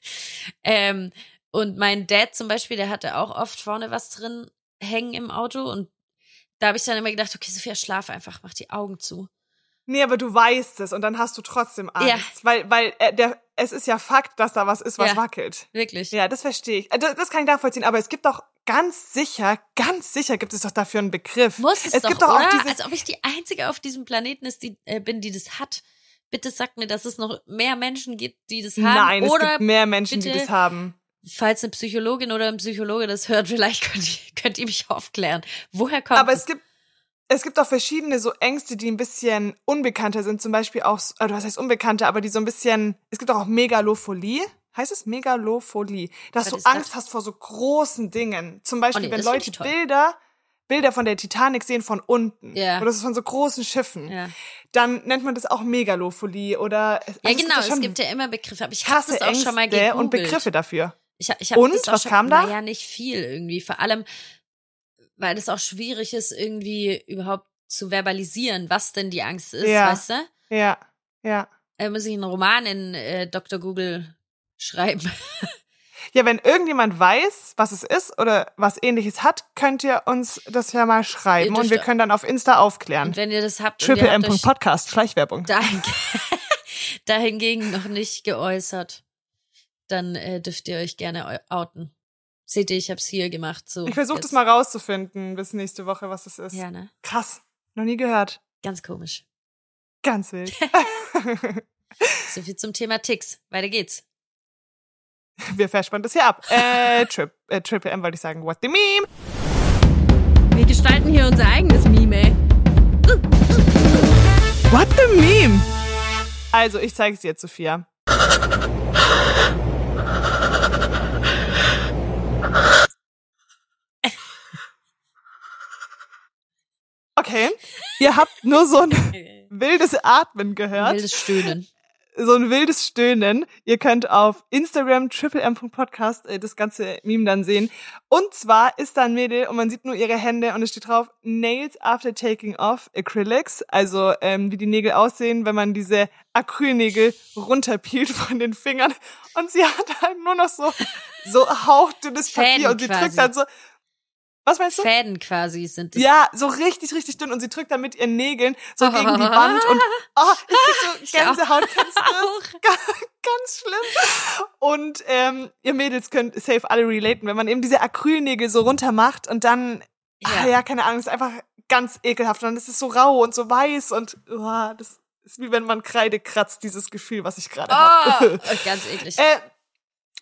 ähm, und mein Dad zum Beispiel, der hatte auch oft vorne was drin hängen im Auto und da habe ich dann immer gedacht, okay, Sophia, schlaf einfach, mach die Augen zu. Nee, aber du weißt es und dann hast du trotzdem Angst, ja. weil weil äh, der es ist ja Fakt, dass da was ist, was ja, wackelt. Wirklich. Ja, das verstehe ich. Das, das kann ich nachvollziehen, aber es gibt doch ganz sicher, ganz sicher gibt es doch dafür einen Begriff. Muss es, es doch, gibt doch oder? auch diese Als ob ich die einzige auf diesem Planeten ist, die äh, bin, die das hat. Bitte sagt mir, dass es noch mehr Menschen gibt, die das haben. Nein, oder es gibt mehr Menschen, bitte, die das haben. Falls eine Psychologin oder ein Psychologe das hört, vielleicht könnt ihr, könnt ihr mich aufklären. Woher kommt Aber es gibt es gibt auch verschiedene so Ängste, die ein bisschen unbekannter sind. Zum Beispiel auch, also was heißt unbekannter, aber die so ein bisschen, es gibt auch Megalopholie. Heißt es Megalopholie? Dass was du Angst das? hast vor so großen Dingen. Zum Beispiel, oh nee, wenn Leute Bilder, Bilder von der Titanic sehen von unten. Ja. Oder von so großen Schiffen. Ja. Dann nennt man das auch Megalopholie oder. Also ja, genau. Es gibt, es gibt ja immer Begriffe. Aber ich habe das auch Ängste schon mal gegoogelt. und Begriffe dafür. Ich, ich hab und? Das auch was schon, kam da? Naja, nicht viel irgendwie. Vor allem, weil es auch schwierig ist, irgendwie überhaupt zu verbalisieren, was denn die Angst ist, ja. weißt du? Ja, ja. Da muss ich einen Roman in äh, Dr. Google schreiben. Ja, wenn irgendjemand weiß, was es ist oder was ähnliches hat, könnt ihr uns das ja mal schreiben und wir können dann auf Insta aufklären. Und wenn ihr das habt, Triple M. Podcast, Schleichwerbung. Dahin, dahingegen noch nicht geäußert, dann äh, dürft ihr euch gerne outen. Seht ihr, ich hab's hier gemacht. So ich versuche das mal rauszufinden bis nächste Woche, was es ist. Ja, ne? Krass. Noch nie gehört. Ganz komisch. Ganz wild. so viel zum Thema Ticks. Weiter geht's. Wir verspannen das hier ab. Äh, Trip, äh, Triple M wollte ich sagen. What the meme? Wir gestalten hier unser eigenes Meme, ey. What the meme? Also, ich zeige es dir, Sophia. Okay, ihr habt nur so ein wildes Atmen gehört. Wildes Stöhnen. So ein wildes Stöhnen. Ihr könnt auf Instagram triplem.podcast äh, das ganze Meme dann sehen. Und zwar ist da ein Mädel und man sieht nur ihre Hände und es steht drauf Nails after taking off Acrylics. Also ähm, wie die Nägel aussehen, wenn man diese Acrylnägel runterpielt von den Fingern. Und sie hat halt nur noch so, so hauchdünnes Papier und sie quasi. drückt dann so. Was meinst du? Fäden quasi sind das. Ja, so richtig, richtig dünn und sie drückt dann mit ihren Nägeln so gegen die Wand und oh, ich krieg so Gänsehaut, kennst du das? Ganz schlimm. Und ähm, ihr Mädels könnt safe alle relaten, wenn man eben diese Acrylnägel so runter macht und dann, ja, Ja. ja keine Ahnung, ist einfach ganz ekelhaft und dann ist es so rau und so weiß und oh, das ist wie wenn man Kreide kratzt, dieses Gefühl, was ich gerade Oh, habe. ganz eklig. Äh,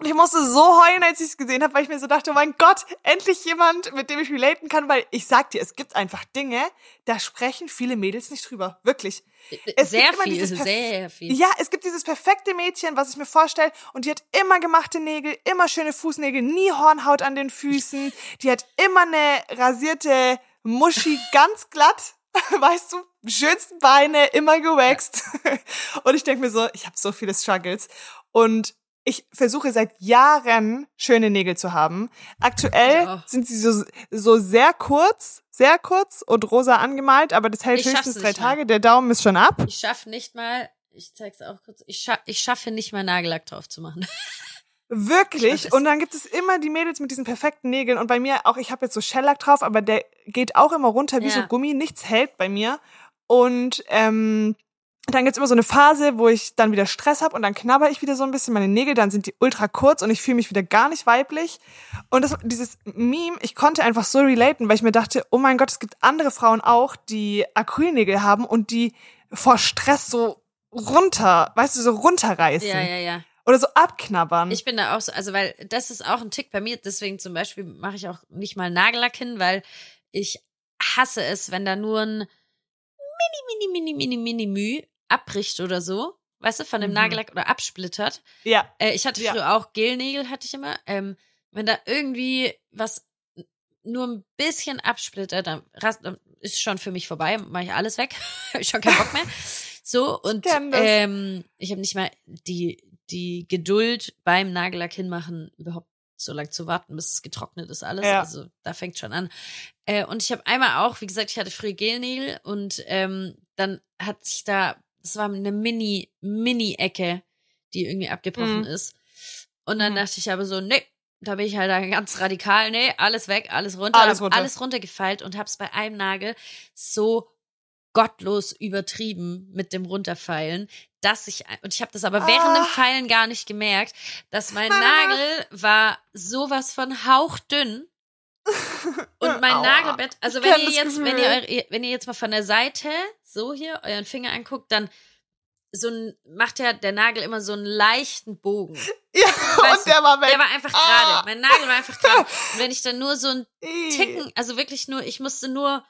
ich musste so heulen, als ich es gesehen habe, weil ich mir so dachte, oh mein Gott, endlich jemand, mit dem ich relaten kann, weil ich sag dir, es gibt einfach Dinge, da sprechen viele Mädels nicht drüber. Wirklich. es sehr gibt immer viel, sehr viel. Ja, es gibt dieses perfekte Mädchen, was ich mir vorstelle, und die hat immer gemachte Nägel, immer schöne Fußnägel, nie Hornhaut an den Füßen, die hat immer eine rasierte Muschi, ganz glatt, weißt du, schönsten Beine, immer gewaxt. Und ich denke mir so, ich habe so viele Struggles. Und ich versuche seit Jahren schöne Nägel zu haben. Aktuell auch. sind sie so, so sehr kurz, sehr kurz und rosa angemalt, aber das hält Ich höchstens drei. Tage. Der Daumen ist schon ab. Ich schaffe nicht mal, ich zeig's auch kurz, ich, scha ich schaffe nicht mal Nagellack drauf zu machen. Ich Wirklich. Und dann gibt es immer die Mädels mit diesen perfekten Nägeln. Und bei mir auch, ich habe jetzt so Shellac drauf, aber der geht auch immer runter wie Ja. so Gummi. Nichts hält bei mir. Und ähm, dann gibt's immer so eine Phase, wo ich dann wieder Stress habe und dann knabber ich wieder so ein bisschen meine Nägel, dann sind die ultra kurz und ich fühle mich wieder gar nicht weiblich. Und das, dieses Meme, ich konnte einfach so relaten, weil ich mir dachte, oh mein Gott, es gibt andere Frauen auch, die Acrylnägel haben und die vor Stress so runter, weißt du, so runterreißen. Ja, ja, ja. Oder so abknabbern. Ich bin da auch so, also weil das ist auch ein Tick bei mir, deswegen zum Beispiel mache ich auch nicht mal Nagellack hin, weil ich hasse es, wenn da nur ein mini, mini, mini, mini, mini Müh abbricht oder so, weißt du, von dem Mhm. Nagellack oder absplittert. ja. Äh, ich hatte Ja. früher auch Gelnägel, hatte ich immer. Ähm, wenn da irgendwie was nur ein bisschen absplittert, dann, rast- dann ist schon für mich vorbei, mache ich alles weg, habe ich schon keinen Bock mehr. So und ähm, ich habe nicht mal die die Geduld beim Nagellack hinmachen überhaupt so lang zu warten, bis es getrocknet ist alles. Ja. Also da fängt schon an. Äh, und ich habe einmal auch, wie gesagt, ich hatte früher Gelnägel und ähm, dann hat sich da, das war eine Mini Mini Ecke, die irgendwie abgebrochen Mhm. ist. Und dann Mhm. dachte ich aber so, nee, da bin ich halt da ganz radikal, nee, alles weg, alles runter, Alles runter. alles runtergefeilt und hab's bei einem Nagel so gottlos übertrieben mit dem Runterfeilen, dass ich und ich habe das aber während dem Ah. Feilen gar nicht gemerkt, dass mein. Nagel war sowas von hauchdünn und mein Aua. Nagelbett, also wenn ihr jetzt, wenn ihr, wenn ihr jetzt mal von der Seite so hier euren Finger anguckt, dann so ein, macht ja der Nagel immer so einen leichten Bogen. Ja, Weißt und der war weg. Der war einfach Ah. gerade. Mein Nagel war einfach gerade. Und wenn ich dann nur so ein. Ticken, also wirklich nur, ich musste nur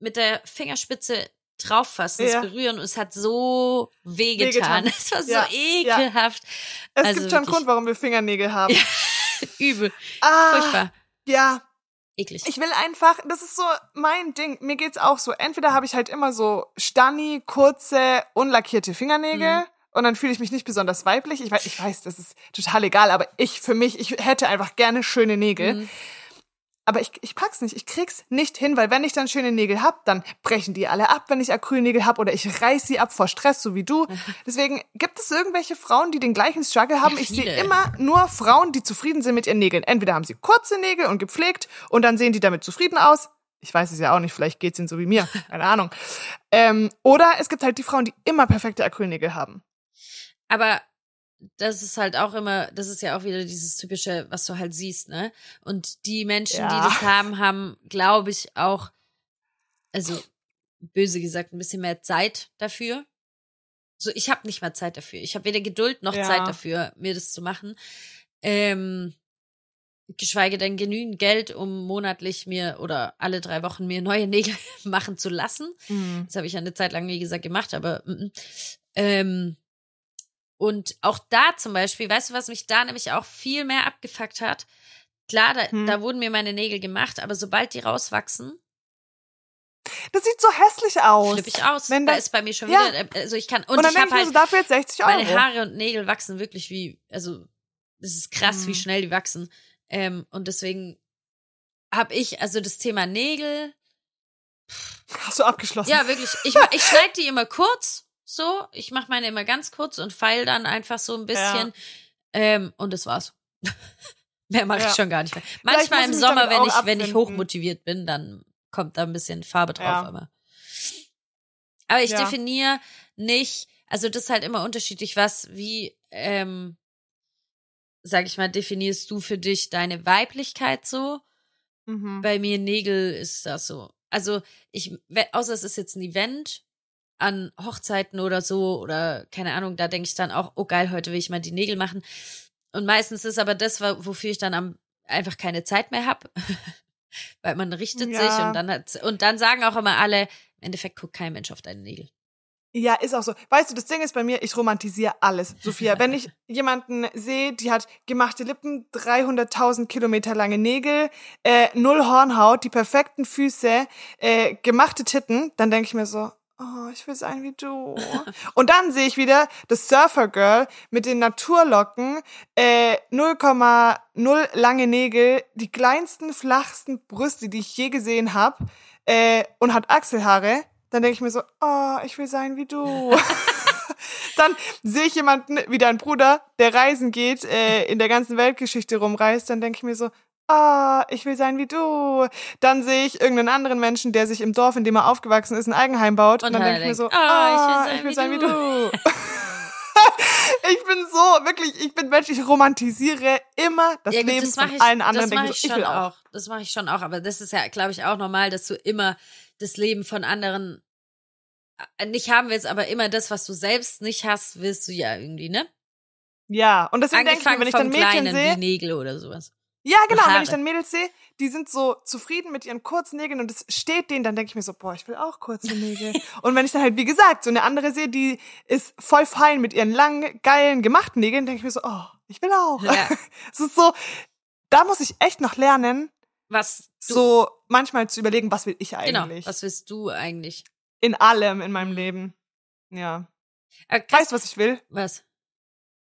mit der Fingerspitze drauf fassen, Ja. es berühren und es hat so wehgetan. Es war so Ja, ja. ekelhaft. Es also gibt schon einen Grund, warum wir Fingernägel haben. Ja. Übel. Ah, Furchtbar. Ja, Eklig. ich will einfach, das ist so mein Ding. Mir geht's auch so. Entweder habe ich halt immer so Stanni, kurze, unlackierte Fingernägel. Mhm. Und dann fühle ich mich nicht besonders weiblich. Ich weiß, ich weiß, das ist total egal, aber ich für mich, ich hätte einfach gerne schöne Nägel. Mhm. Aber ich, ich pack's nicht. Ich krieg's nicht hin, weil wenn ich dann schöne Nägel hab, dann brechen die alle ab, wenn ich Acrylnägel hab oder ich reiß sie ab vor Stress, so wie du. Deswegen gibt es irgendwelche Frauen, die den gleichen Struggle haben. Ja, ich sehe immer nur Frauen, die zufrieden sind mit ihren Nägeln. Entweder haben sie kurze Nägel und gepflegt und dann sehen die damit zufrieden aus. Ich weiß es ja auch nicht, vielleicht geht's ihnen so wie mir, keine Ahnung. Ähm, oder es gibt halt die Frauen, die immer perfekte Acrylnägel haben. Aber das ist halt auch immer, das ist ja auch wieder dieses typische, was du halt siehst, ne? Und die Menschen, Ja. die das haben, haben, glaube ich, auch, also böse gesagt, ein bisschen mehr Zeit dafür. So, ich habe nicht mal Zeit dafür. Ich habe weder Geduld noch Ja. Zeit dafür, mir das zu machen. Ähm, geschweige denn genügend Geld, um monatlich mir oder alle drei Wochen mir neue Nägel machen zu lassen. Mhm. Das habe ich eine Zeit lang, wie gesagt, gemacht, aber mm, mm. ähm, und auch da zum Beispiel, weißt du, was mich da nämlich auch viel mehr abgefuckt hat? Klar, da, Hm. da wurden mir meine Nägel gemacht, aber sobald die rauswachsen, Das sieht so hässlich aus. flippe ich aus. Wenn da das- ist bei mir schon Ja. wieder, äh, also ich kann, und, Und, dann ich habe halt, so, dafür jetzt 60 Euro. meine Haare und Nägel wachsen wirklich wie, also es ist krass, wie Mhm. schnell die wachsen. Ähm, und deswegen habe ich, also das Thema Nägel, Hast du abgeschlossen? ja wirklich, ich, ich schneide die immer kurz, so, ich mache meine immer ganz kurz und feil dann einfach so ein bisschen. Ähm, und das war's. Mehr mache Ja. ich schon gar nicht mehr. Manchmal im Sommer, wenn ich, wenn ich hochmotiviert bin, dann kommt da ein bisschen Farbe drauf, Ja. aber. Aber ich Ja. definiere nicht, also das ist halt immer unterschiedlich, was, wie, ähm, sag ich mal, definierst du für dich deine Weiblichkeit so? Mhm. Bei mir Nägel ist das so. Also ich, außer es ist jetzt ein Event an Hochzeiten oder so oder keine Ahnung, da denke ich dann auch, oh geil, heute will ich mal die Nägel machen. Und meistens ist aber das, wofür ich dann am, einfach keine Zeit mehr hab, weil man richtet Ja. sich und dann hat und dann sagen auch immer alle, im Endeffekt guckt kein Mensch auf deine Nägel. Ja, ist auch so. Weißt du, das Ding ist bei mir, ich romantisiere alles, Sophia. Wenn ich jemanden sehe, die hat gemachte Lippen, 300.000 Kilometer lange Nägel, äh, null Hornhaut, die perfekten Füße, äh, gemachte Titten, dann denke ich mir so, oh, ich will sein wie du. Und dann sehe ich wieder das Surfer Girl mit den Naturlocken, äh, 0,0 lange Nägel, die kleinsten, flachsten Brüste, die ich je gesehen habe, äh, und hat Achselhaare. Dann denke ich mir so, oh, ich will sein wie du. dann sehe ich jemanden wie dein Bruder, der reisen geht, äh, in der ganzen Weltgeschichte rumreist, dann denke ich mir so, ah, ich will sein wie du. Dann sehe ich irgendeinen anderen Menschen, der sich im Dorf, in dem er aufgewachsen ist, ein Eigenheim baut. Und, Und dann denke ich mir so, ah, ah, ich will sein wie du. ich bin so, wirklich, ich bin Mensch, ich romantisiere immer das Ja, gut, Leben das von ich, allen anderen. Das mache so, ich ich schon will auch. auch. Das mache ich schon auch. Aber das ist ja, glaube ich, auch normal, dass du immer das Leben von anderen äh, nicht haben willst, aber immer das, was du selbst nicht hast, willst du ja irgendwie, ne? Ja, und deswegen denke ich Angefangen wenn ich dann Mädchen Kleinen sehe, wie Nägel oder sowas. Ja, genau. Und wenn ich dann Mädels sehe, die sind so zufrieden mit ihren kurzen Nägeln und es steht denen, dann denke ich mir so, boah, ich will auch kurze Nägel. und wenn ich dann halt, wie gesagt, so eine andere sehe, die ist voll fein mit ihren langen, geilen, gemachten Nägeln, denke ich mir so, oh, ich will auch. Ja. Es ist so, da muss ich echt noch lernen, Was du, so manchmal zu überlegen, was will ich genau, eigentlich? was willst du eigentlich? In allem in meinem Leben. Ja. Äh, Weißt du, was ich will? was?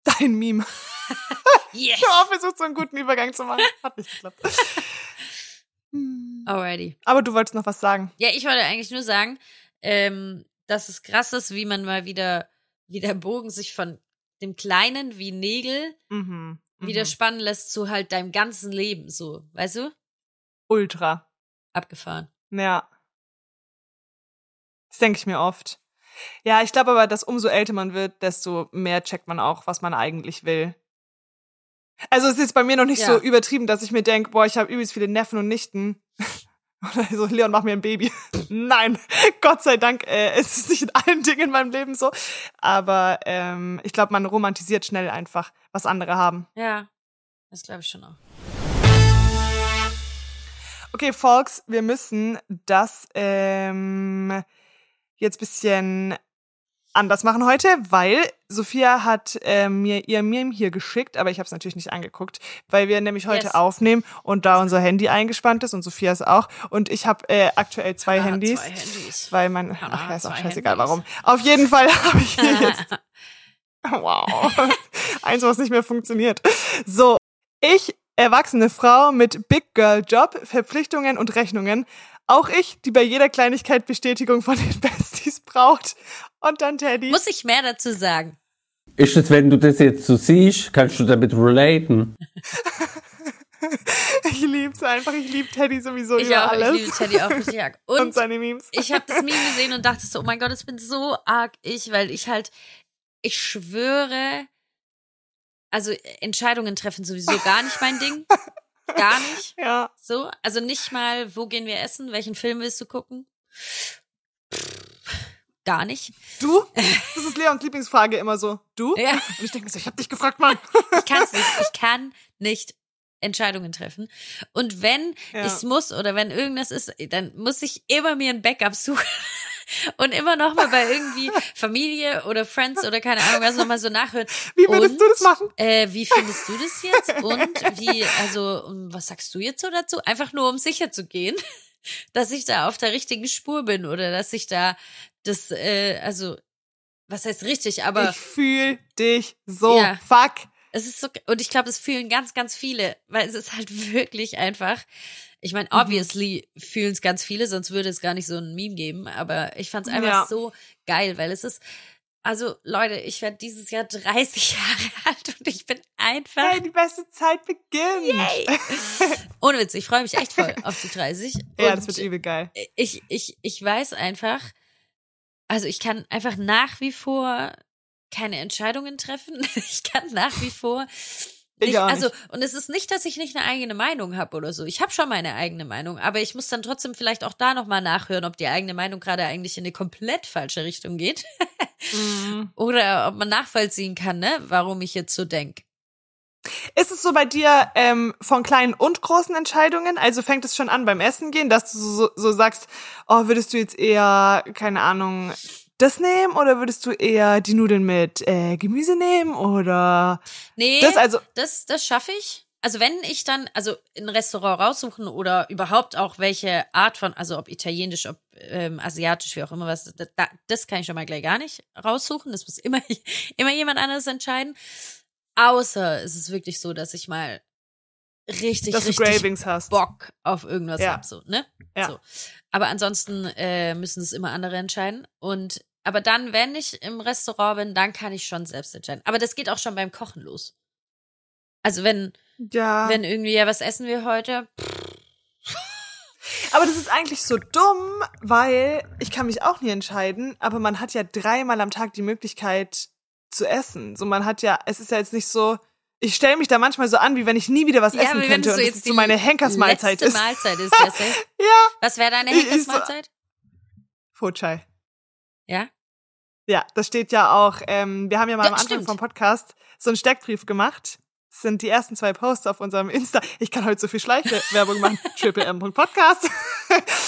Dein Meme. Yes! Ich habe versucht, so einen guten Übergang zu machen. Hat nicht geklappt. Hm. Alrighty. Aber du wolltest noch was sagen. Ja, ich wollte eigentlich nur sagen, ähm, dass es krass ist, wie man mal wieder, wie der Bogen sich von dem Kleinen wie Nägel Mhm. wieder Mhm. spannen lässt zu halt deinem ganzen Leben, so, weißt du? Ultra. Abgefahren. Ja. Das denke ich mir oft. Ja, ich glaube aber, dass umso älter man wird, desto mehr checkt man auch, was man eigentlich will. Also es ist bei mir noch nicht Ja. so übertrieben, dass ich mir denke, boah, ich habe übelst viele Neffen und Nichten. Oder so, Leon, mach mir ein Baby. Nein, Gott sei Dank, äh, es ist nicht in allen Dingen in meinem Leben so. Aber ähm, ich glaube, man romantisiert schnell einfach, was andere haben. Ja, das glaube ich schon auch. Okay, Folks, wir müssen das ähm, jetzt bisschen anders machen heute, weil Sophia hat äh, mir ihr Meme hier geschickt, aber ich habe es natürlich nicht angeguckt, weil wir nämlich heute Yes. aufnehmen und da unser Handy eingespannt ist und Sophias auch und ich habe äh, aktuell zwei Ah, Handys, Zwei Handys. weil mein Ja, ach ja ist auch scheißegal Handys. warum. Auf jeden Fall habe ich hier jetzt Wow. Eins, was nicht mehr funktioniert. So, ich, erwachsene Frau mit Big Girl Job, Verpflichtungen und Rechnungen. Auch ich, die bei jeder Kleinigkeit Bestätigung von den Besties braucht. Und dann Teddy. Muss ich mehr dazu sagen? Ist es, wenn du das jetzt so siehst, kannst du damit relaten? Ich lieb's einfach. Ich lieb Teddy sowieso Ich über auch, alles. ich liebe Teddy auch richtig arg. und, Und seine Memes. ich habe das Meme gesehen und dachte so, oh mein Gott, das bin so arg ich, weil ich halt, ich schwöre, also Entscheidungen treffen sowieso gar nicht mein Ding. Gar nicht. ja. So, also nicht mal, wo gehen wir essen, welchen Film willst du gucken? Gar nicht. Du? Das ist Leons Lieblingsfrage immer so. Du? Ja. Und ich denke so, ich hab dich gefragt, Mann. Ich kann's nicht. Ich kann nicht Entscheidungen treffen. Und wenn Ja. ich's muss oder wenn irgendwas ist, dann muss ich immer mir ein Backup suchen. Und immer noch mal bei irgendwie Familie oder Friends oder keine Ahnung was nochmal so nachhören. Wie würdest Und, du das machen? Äh, wie findest du das jetzt? Und wie, also, und was sagst du jetzt so dazu? Einfach nur, um sicher zu gehen, dass ich da auf der richtigen Spur bin oder dass ich da das, äh, also, was heißt richtig, aber ich fühl dich so. Ja. Fuck. es ist so, und ich glaube, es fühlen ganz, ganz viele, weil es ist halt wirklich einfach. Ich meine, Mhm. obviously fühlen es ganz viele, sonst würde es gar nicht so ein Meme geben. Aber ich fand es einfach Ja. so geil, weil es ist, also Leute, ich werde dieses Jahr 30 Jahre alt und ich bin einfach Hey, die beste Zeit beginnt. Ohne Witz, ich freue mich echt voll auf die 30. Ja, das wird übel geil. ich, ich, ich weiß einfach, also ich kann einfach nach wie vor keine Entscheidungen treffen. Ich kann nach wie vor Ich also und es ist nicht, dass ich nicht eine eigene Meinung habe oder so. Ich habe schon meine eigene Meinung, aber ich muss dann trotzdem vielleicht auch da noch mal nachhören, ob die eigene Meinung gerade eigentlich in eine komplett falsche Richtung geht Mhm. oder ob man nachvollziehen kann, ne, warum ich jetzt so denk. Ist es so bei dir ähm, von kleinen und großen Entscheidungen? Also fängt es schon an beim Essen gehen, dass du so, so sagst, oh, würdest du jetzt eher, keine Ahnung, das nehmen oder würdest du eher die Nudeln mit äh, Gemüse nehmen oder Nee, das also das, das schaffe ich. Also wenn ich dann, also ein Restaurant raussuchen oder überhaupt auch welche Art von, also ob italienisch, ob ähm, asiatisch, wie auch immer was, da, da, das kann ich schon mal gleich gar nicht raussuchen. Das muss immer, immer jemand anderes entscheiden. Außer es ist wirklich so, dass ich mal richtig, dass du richtig Cravings hast. Bock auf irgendwas Ja. hab, so, ne? Ja. So. Aber ansonsten äh, müssen es immer andere entscheiden. Und aber dann, wenn ich im Restaurant bin, dann kann ich schon selbst entscheiden. Aber das geht auch schon beim Kochen los. Also wenn, Ja. wenn irgendwie, ja, was essen wir heute? Aber das ist eigentlich so dumm, weil ich kann mich auch nie entscheiden, aber man hat ja dreimal am Tag die Möglichkeit zu essen. So man hat ja, es ist ja jetzt nicht so, ich stelle mich da manchmal so an, wie wenn ich nie wieder was essen wie könnte und das ist so meine Henkersmahlzeit ist. Mahlzeit ist. Jesse. Ja. Was wäre deine so- Henkersmahlzeit? Fotschei. Ja? Ja, das steht ja auch, ähm, wir haben ja mal Ja, am Anfang stimmt. vom Podcast so einen Steckbrief gemacht. Das sind die ersten zwei Posts auf unserem Insta. Ich kann heute so viel Schleichwerbung machen. triplem.podcast.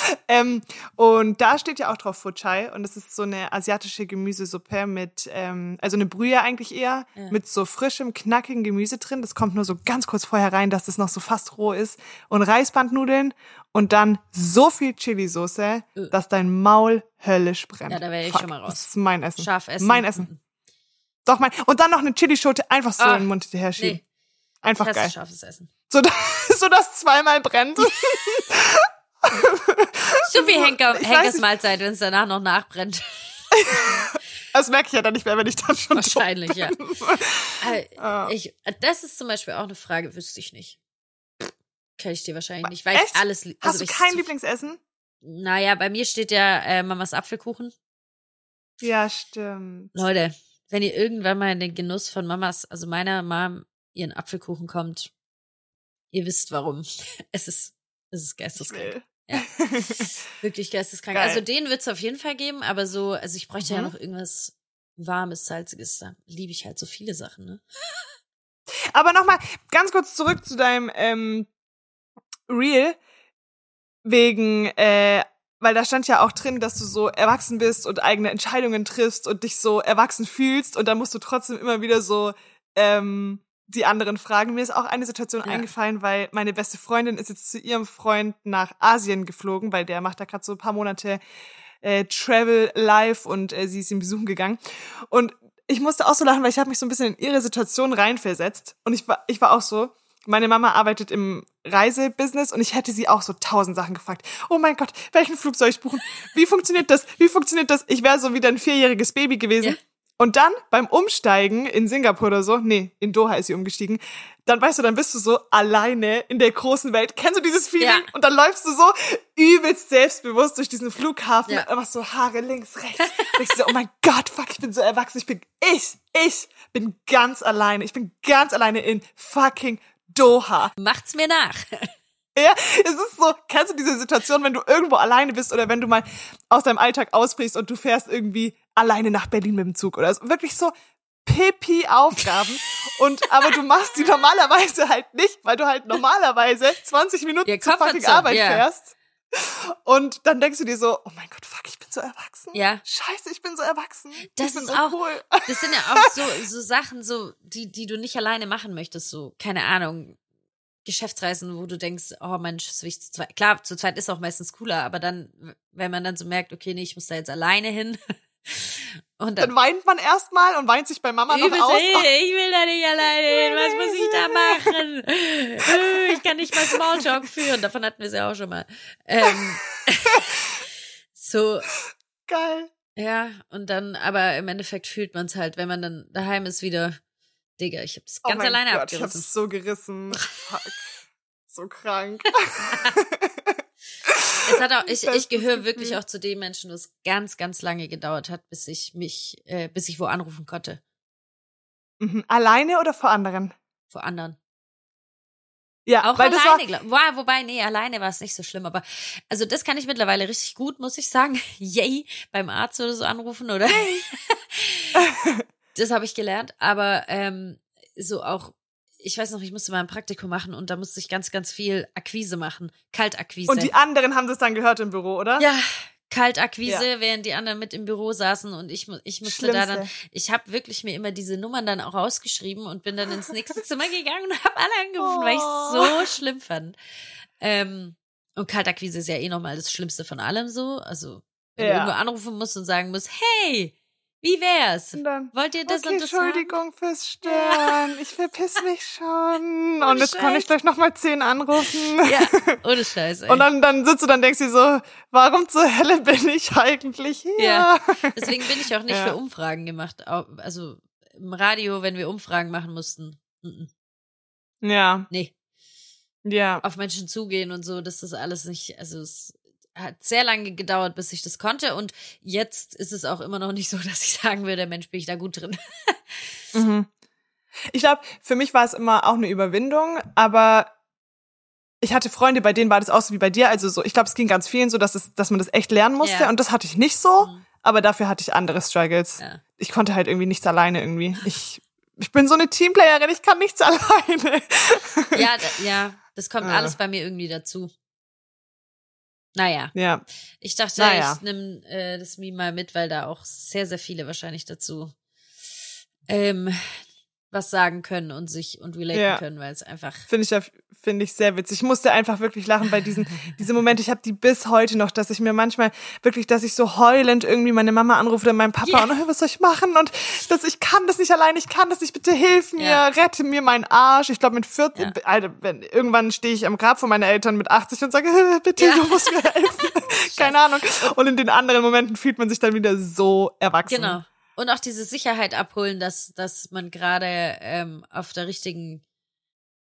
ähm, und da steht ja auch drauf Fuchai. Und das ist so eine asiatische Gemüsesuppe mit, ähm, also eine Brühe eigentlich eher, Ja. mit so frischem, knackigen Gemüse drin. Das kommt nur so ganz kurz vorher rein, dass das noch so fast roh ist. Und Reisbandnudeln und dann so viel Chilisauce, Äh. dass dein Maul höllisch brennt. Ja, da wäre ich Fuck, schon mal raus. Das ist mein Essen. Scharf essen. Mein Essen. Doch mein. Und dann noch eine Chilischote einfach so Ah, in den Mund her schieben. Nee, Einfach das geil. scharfes Essen. So, so dass zweimal brennt. So wie Henker, Henkers. Mahlzeit, wenn es danach noch nachbrennt. Das merke ich ja dann nicht mehr, wenn ich dann schon Wahrscheinlich, ja. Ah. Ich, das ist zum Beispiel auch eine Frage, wüsste ich nicht. Kann ich dir wahrscheinlich nicht, weil Echt? ich alles lieb. Hast also du kein Lieblingsessen? Naja, bei mir steht ja äh, Mamas Apfelkuchen. Ja, stimmt. Leute, wenn ihr irgendwann mal in den Genuss von Mamas, also meiner Mom, ihren Apfelkuchen kommt, ihr wisst warum. Es ist, es ist geisteskrank. Ja. Wirklich geisteskrank. Geil. Also den wird's auf jeden Fall geben, aber so, also ich bräuchte ja Mhm. noch irgendwas warmes, salziges. Da liebe ich halt so viele Sachen, ne? Aber nochmal ganz kurz zurück zu deinem ähm, Reel. Wegen, äh, weil da stand ja auch drin, dass du so erwachsen bist und eigene Entscheidungen triffst und dich so erwachsen fühlst und dann musst du trotzdem immer wieder so ähm, die anderen fragen. Mir ist auch eine Situation Ja. eingefallen, weil meine beste Freundin ist jetzt zu ihrem Freund nach Asien geflogen, weil der macht da gerade so ein paar Monate äh, Travel live und äh, sie ist ihn besuchen gegangen. Und ich musste auch so lachen, weil ich habe mich so ein bisschen in ihre Situation reinversetzt. Und ich war, ich war auch so, meine Mama arbeitet im Reisebusiness und ich hätte sie auch so tausend Sachen gefragt. Oh mein Gott, welchen Flug soll ich buchen? Wie funktioniert das? Wie funktioniert das? Ich wäre so wieder ein vierjähriges Baby gewesen. Ja. Und dann beim Umsteigen in Singapur oder so, nee, in Doha ist sie umgestiegen, dann weißt du, dann bist du so alleine in der großen Welt. Kennst du dieses Feeling? Ja. Und dann läufst du so übelst selbstbewusst durch diesen Flughafen, Ja. einfach so Haare links, rechts. Denkst du so, oh mein Gott, fuck, ich bin so erwachsen. Ich bin, ich, ich bin ganz alleine. Ich bin ganz alleine in fucking Doha. Macht's mir nach. Ja, es ist so, kennst du diese Situation, wenn du irgendwo alleine bist oder wenn du mal aus deinem Alltag ausbrichst und du fährst irgendwie alleine nach Berlin mit dem Zug oder so. Wirklich so Pipi-Aufgaben. Und, aber du machst die normalerweise halt nicht, weil du halt normalerweise 20 Minuten Ja, zur fucking Comfortzone, Arbeit ja. fährst. Und dann denkst du dir so, oh mein Gott, fuck, ich bin so erwachsen. Ja. Scheiße, ich bin so erwachsen. Das ist so auch- cool. Das sind ja auch so, so Sachen, so, die, die du nicht alleine machen möchtest, so, keine Ahnung, Geschäftsreisen, wo du denkst, oh Mensch, das ich zu zweit. Klar, zu zweit ist auch meistens cooler, aber dann, wenn man dann so merkt, okay, nee, ich muss da jetzt alleine hin. Und dann, Dann weint man erstmal und weint sich bei Mama noch aus. ey, ich will da nicht alleine hin, was muss ich da machen? Ich kann nicht mal Smalltalk führen, davon hatten wir es ja auch schon mal. Ähm, so, Geil. Ja, und dann, aber im Endeffekt fühlt man es halt, wenn man dann daheim ist wieder, Digga, ich hab's Oh ganz mein alleine Gott, Ich abgerissen. hab's so gerissen. Fuck. So krank. Es hat auch, ich, ich gehöre wirklich auch zu den Menschen, wo es ganz, ganz lange gedauert hat, bis ich mich, äh, bis ich wo anrufen konnte. Mhm. Alleine oder vor anderen? Vor anderen. Ja, Auch das war, alleine, glaub, wow, wobei, nee, alleine war es nicht so schlimm, aber also das kann ich mittlerweile richtig gut, muss ich sagen. Yay, beim Arzt oder so anrufen, oder? das habe ich gelernt, aber ähm, so auch, ich weiß noch, ich musste mal ein Praktikum machen und da musste ich ganz, ganz viel Akquise machen. Kaltakquise. und die anderen haben das dann gehört im Büro, oder? ja, Kaltakquise, Ja. während die anderen mit im Büro saßen und ich, ich musste da dann, Schlimmste. ich habe wirklich mir immer diese Nummern dann auch ausgeschrieben und bin dann ins nächste Zimmer gegangen und habe alle angerufen, weil ich Oh. es so schlimm fand. Ähm, und Kaltakquise ist ja eh nochmal das Schlimmste von allem so. Also, wenn du Ja. irgendwo anrufen musst und sagen musst, hey, wie wär's? Und dann, Wollt ihr das okay, und das haben? Entschuldigung fürs Stören. Ich verpiss mich schon. Und jetzt kann Scheiß. ich gleich nochmal zehn anrufen. Ja, ohne Scheiß, ey. Und dann, dann sitzt du dann denkst du so, warum zur Hölle bin ich eigentlich hier? Ja. Deswegen bin ich auch nicht Ja. für Umfragen gemacht. Also im Radio, wenn wir Umfragen machen mussten. Ja, Nee, ja. auf Menschen zugehen und so, dass das alles nicht, also es hat sehr lange gedauert, bis ich das konnte und jetzt ist es auch immer noch nicht so, dass ich sagen würde, Mensch, bin ich da gut drin. Mhm. Ich glaube, für mich war es immer auch eine Überwindung, aber ich hatte Freunde, bei denen war das auch so wie bei dir. Also so, ich glaube, es ging ganz vielen so, dass es, dass man das echt lernen musste. Ja. Und das hatte ich nicht so, Mhm. aber dafür hatte ich andere Struggles. Ja. Ich konnte halt irgendwie nichts alleine irgendwie. Ich, ich bin so eine Teamplayerin, ich kann nichts alleine. Ja, ja, das kommt Ja. alles bei mir irgendwie dazu. Naja, Ja. ich dachte, Naja. ich nehme äh, das Meme mal mit, weil da auch sehr, sehr viele wahrscheinlich dazu ähm, was sagen können und sich und relaten Ja. können, weil es einfach Finde ich, ja- finde ich sehr witzig. Ich musste einfach wirklich lachen bei diesen, diese Momente. Ich habe die bis heute noch, dass ich mir manchmal wirklich, dass ich so heulend irgendwie meine Mama anrufe oder meinen Papa Ja. und "Oh, was soll ich machen und dass ich kann das nicht allein, ich kann das nicht, bitte hilf mir, Ja. rette mir meinen Arsch. Ich glaube mit 40, Ja. Alter, wenn, irgendwann stehe ich am Grab von meinen Eltern mit 80 und sage, bitte, du musst mir helfen. Keine Ahnung. Und in den anderen Momenten fühlt man sich dann wieder so erwachsen. Genau. Und auch diese Sicherheit abholen, dass, dass man gerade ähm, auf der richtigen,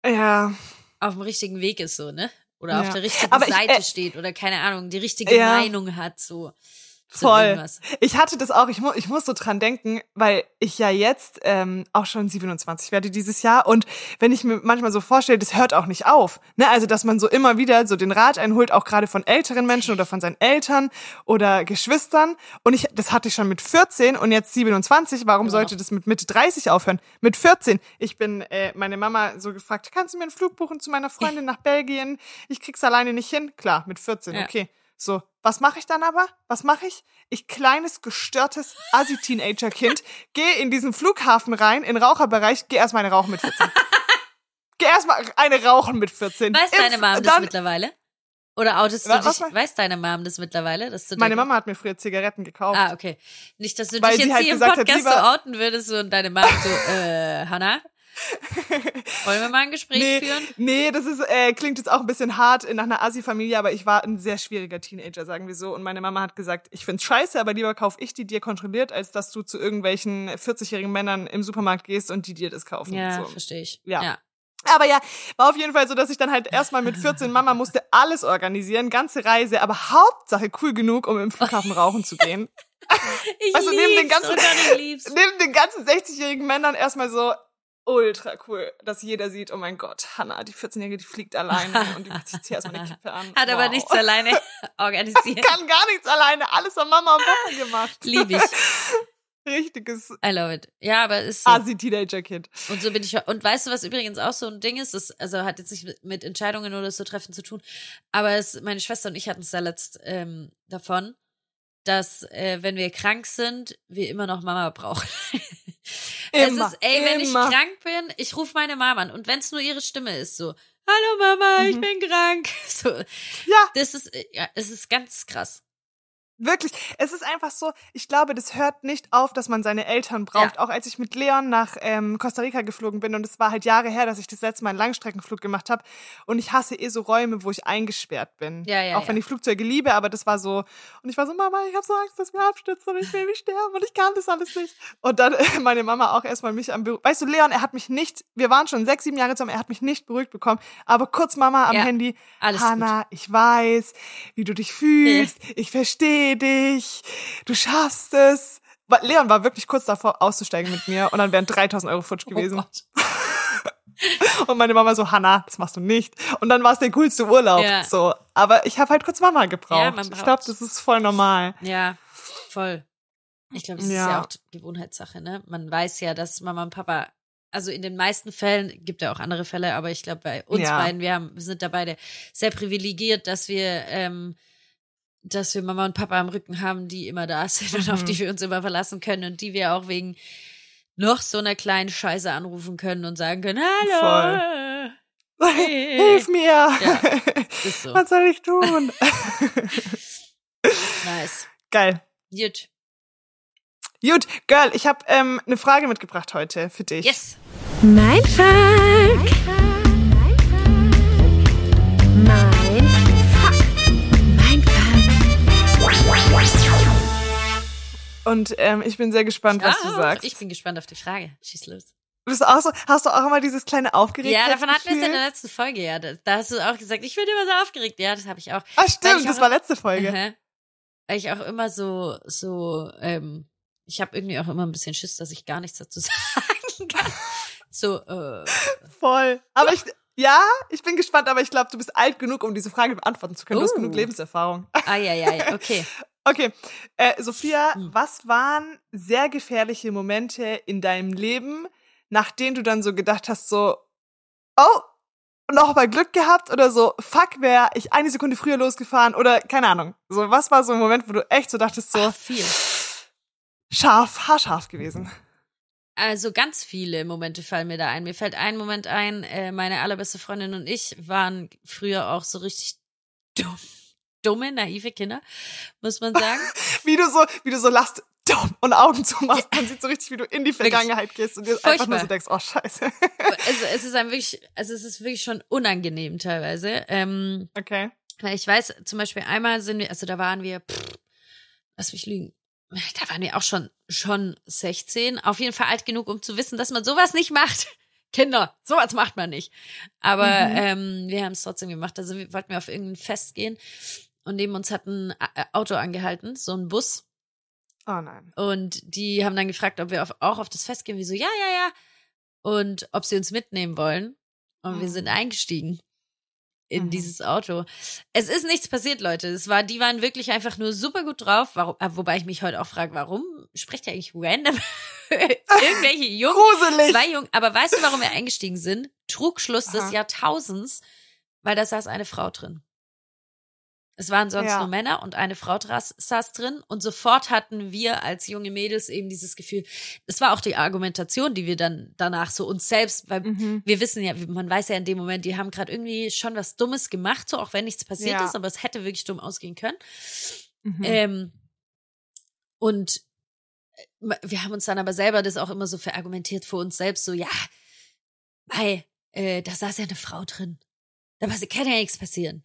Ja. auf dem richtigen Weg ist, so, ne? Oder auf Ja. der richtigen ich, Seite äh, steht oder keine Ahnung, die richtige Ja. Meinung hat, so. Voll. Ich hatte das auch, ich, mu ich muss so dran denken, weil ich ja jetzt ähm, auch schon 27 werde dieses Jahr und wenn ich mir manchmal so vorstelle, das hört auch nicht auf. Ne? Also, dass man so immer wieder so den Rat einholt, auch gerade von älteren Menschen oder von seinen Eltern oder Geschwistern. Und ich, das hatte ich schon mit 14 und jetzt 27. Warum Immer sollte das mit Mitte 30 aufhören? Mit 14. Ich bin äh, meine Mama so gefragt, kannst du mir einen Flug buchen zu meiner Freundin nach Belgien? Ich krieg's alleine nicht hin. Klar, mit 14, Ja. okay. So, was mache ich dann aber? Was mache ich? Ich kleines, gestörtes Assi-Teenager-Kind gehe in diesen Flughafen rein, in Raucherbereich, geh erstmal eine rauchen mit 14. geh erstmal eine rauchen mit 14. Weiß Impf- deine Mom das mittlerweile? Oder outest du dich? was Weiß deine Mom das mittlerweile? Dass du Meine Mama hat mir früher Zigaretten gekauft. Ah, okay. Nicht, dass du dich jetzt halt hier im gesagt hat, Podcast so outen würdest und deine Mom so, äh, Hannah, wollen wir mal ein Gespräch Nee, führen? nee, das ist, äh, klingt jetzt auch ein bisschen hart nach einer Assi-Familie, aber ich war ein sehr schwieriger Teenager, sagen wir so. Und meine Mama hat gesagt, ich find's scheiße, aber lieber kauf ich die dir kontrolliert, als dass du zu irgendwelchen 40-jährigen Männern im Supermarkt gehst und die dir das kaufen. Ja, so. verstehe ich. Ja. ja. Aber ja, war auf jeden Fall so, dass ich dann halt erstmal mit 14 Mama musste alles organisieren, ganze Reise, aber Hauptsache cool genug, um im Flughafen rauchen zu gehen. Ich Also neben den ganzen-. Neben den ganzen 60-jährigen Männern erstmal so ultra cool, dass jeder sieht, oh mein Gott, Hannah, die 14-Jährige, die fliegt alleine und die macht sich erstmal eine Kippe an. Hat aber Wow. nichts alleine organisiert. Kann gar nichts alleine, alles von Mama und Papa gemacht. Lieb ich. Richtiges I love it. Ja, aber es ist so. Asi-Teenager-Kind. Und so bin ich. Und weißt du, was übrigens auch so ein Ding ist? Das, also hat jetzt nicht mit, mit Entscheidungen oder so treffen zu tun. Aber es, meine Schwester und ich hatten es da letzt ähm, davon, dass äh, wenn wir krank sind, wir immer noch Mama brauchen. Immer, es ist, ey, wenn ich immer. krank bin, ich rufe meine Mama an. Und wenn es nur ihre Stimme ist, so, hallo Mama, ich Mhm. bin krank. So, Ja, das ist, äh, ja, es ist ganz krass. Wirklich, es ist einfach so, ich glaube, das hört nicht auf, dass man seine Eltern braucht. Ja. Auch als ich mit Leon nach ähm, Costa Rica geflogen bin und es war halt Jahre her, dass ich das letzte Mal einen Langstreckenflug gemacht habe und ich hasse eh so Räume, wo ich eingesperrt bin. Ja, ja, Auch wenn ja. ich Flugzeuge liebe, aber das war so und ich war so, Mama, ich habe so Angst, dass wir abstürzen und ich will nicht sterben und ich kann das alles nicht. Und dann äh, meine Mama auch erstmal mich am Büro. Weißt du, Leon, er hat mich nicht, wir waren schon sechs, sieben Jahre zusammen, er hat mich nicht beruhigt bekommen, aber kurz Mama am Handy, alles Hanna, ich weiß, wie du dich fühlst, ich verstehe dich, du schaffst es. Leon war wirklich kurz davor auszusteigen mit mir und dann wären 3000 Euro futsch gewesen. Oh und meine Mama so, Hanna, das machst du nicht. Und dann war es der coolste Urlaub. Ja. So, aber ich habe halt kurz Mama gebraucht. Ja, ich glaube, das ist voll normal. Ja, voll. Ich glaube, es ist Ja. ja auch Gewohnheitssache, ne? Man weiß ja, dass Mama und Papa, also in den meisten Fällen, gibt ja auch andere Fälle, aber ich glaube, bei uns Ja. beiden, wir haben, wir sind da beide sehr privilegiert, dass wir, ähm, dass wir Mama und Papa am Rücken haben, die immer da sind und auf Mhm. die wir uns immer verlassen können und die wir auch wegen noch so einer kleinen Scheiße anrufen können und sagen können, hallo. Hey. Hilf mir! Ja, Ist so. Was soll ich tun? Nice. Geil. Gut. Gut, Girl, ich habe ähm, eine Frage mitgebracht heute für dich. Yes. Mein Fuck. Und ähm, ich bin sehr gespannt, was du Ah, sagst. Ich bin gespannt auf die Frage. Schieß los. Bist du auch so, hast du auch immer dieses kleine Aufgeregt? Ja, davon hatten wir es in der letzten Folge, ja. Da, da hast du auch gesagt, ich bin immer so aufgeregt. Ja, das habe ich auch. Ah, stimmt, das auch- war letzte Folge. Aha. Weil ich auch immer so, so, ähm, ich habe irgendwie auch immer ein bisschen Schiss, dass ich gar nichts dazu sagen kann. So, äh, Voll. Aber ich, ja, ich bin gespannt, aber ich glaube, du bist alt genug, um diese Frage beantworten zu können. Du hast Oh. genug Lebenserfahrung. ah ja, ja, ja, okay. Okay, äh, Sophia, Hm. was waren sehr gefährliche Momente in deinem Leben, nach denen du dann so gedacht hast, so, oh, noch mal Glück gehabt oder so, fuck, wäre ich eine Sekunde früher losgefahren oder keine Ahnung. So, was war so ein Moment, wo du echt so dachtest, so Ach, viel. scharf, haarscharf gewesen? Also ganz viele Momente fallen mir da ein. Mir fällt ein Moment ein, äh, meine allerbeste Freundin und ich waren früher auch so richtig dumm, dumme, naive Kinder, muss man sagen. Wie du so, wie du so lachst dumm, und Augen zumachst, man sieht so richtig, wie du in die Vergangenheit gehst und dir einfach nur Furchtbar. so denkst, oh scheiße. also es ist einem wirklich, also es ist wirklich schon unangenehm teilweise. Ähm, Okay. weil ich weiß, zum Beispiel einmal sind wir, also da waren wir, pff, lass mich lügen, da waren wir auch schon, schon 16. Auf jeden Fall alt genug, um zu wissen, dass man sowas nicht macht. Kinder, sowas macht man nicht. Aber Mhm. ähm, wir haben es trotzdem gemacht. Also wir wollten wir auf irgendein Fest gehen und neben uns hat ein A- Auto angehalten, so ein Bus. Oh nein. Und die haben dann gefragt, ob wir auf, auch auf das Fest gehen. Wir so, ja, ja, ja. Und ob sie uns mitnehmen wollen. Und wir Mhm. sind eingestiegen in Mhm. dieses Auto. Es ist nichts passiert, Leute. Es war, die waren wirklich einfach nur super gut drauf. Warum, äh, wobei ich mich heute auch frage, warum spricht ihr eigentlich random irgendwelche Jungen? Gruselig. Zwei Jungen. Aber weißt du, warum wir eingestiegen sind? Trugschluss Aha. des Jahrtausends, weil da saß eine Frau drin. Es waren sonst Ja. nur Männer und eine Frau saß drin und sofort hatten wir als junge Mädels eben dieses Gefühl. Es war auch die Argumentation, die wir dann danach so uns selbst, weil Mhm. wir wissen ja, man weiß ja in dem Moment, die haben gerade irgendwie schon was Dummes gemacht, so auch wenn nichts passiert Ja. ist, aber es hätte wirklich dumm ausgehen können. Mhm. Ähm, und äh, wir haben uns dann aber selber das auch immer so verargumentiert vor uns selbst, so, ja, mei, äh, da saß ja eine Frau drin. Da kann ja nichts passieren.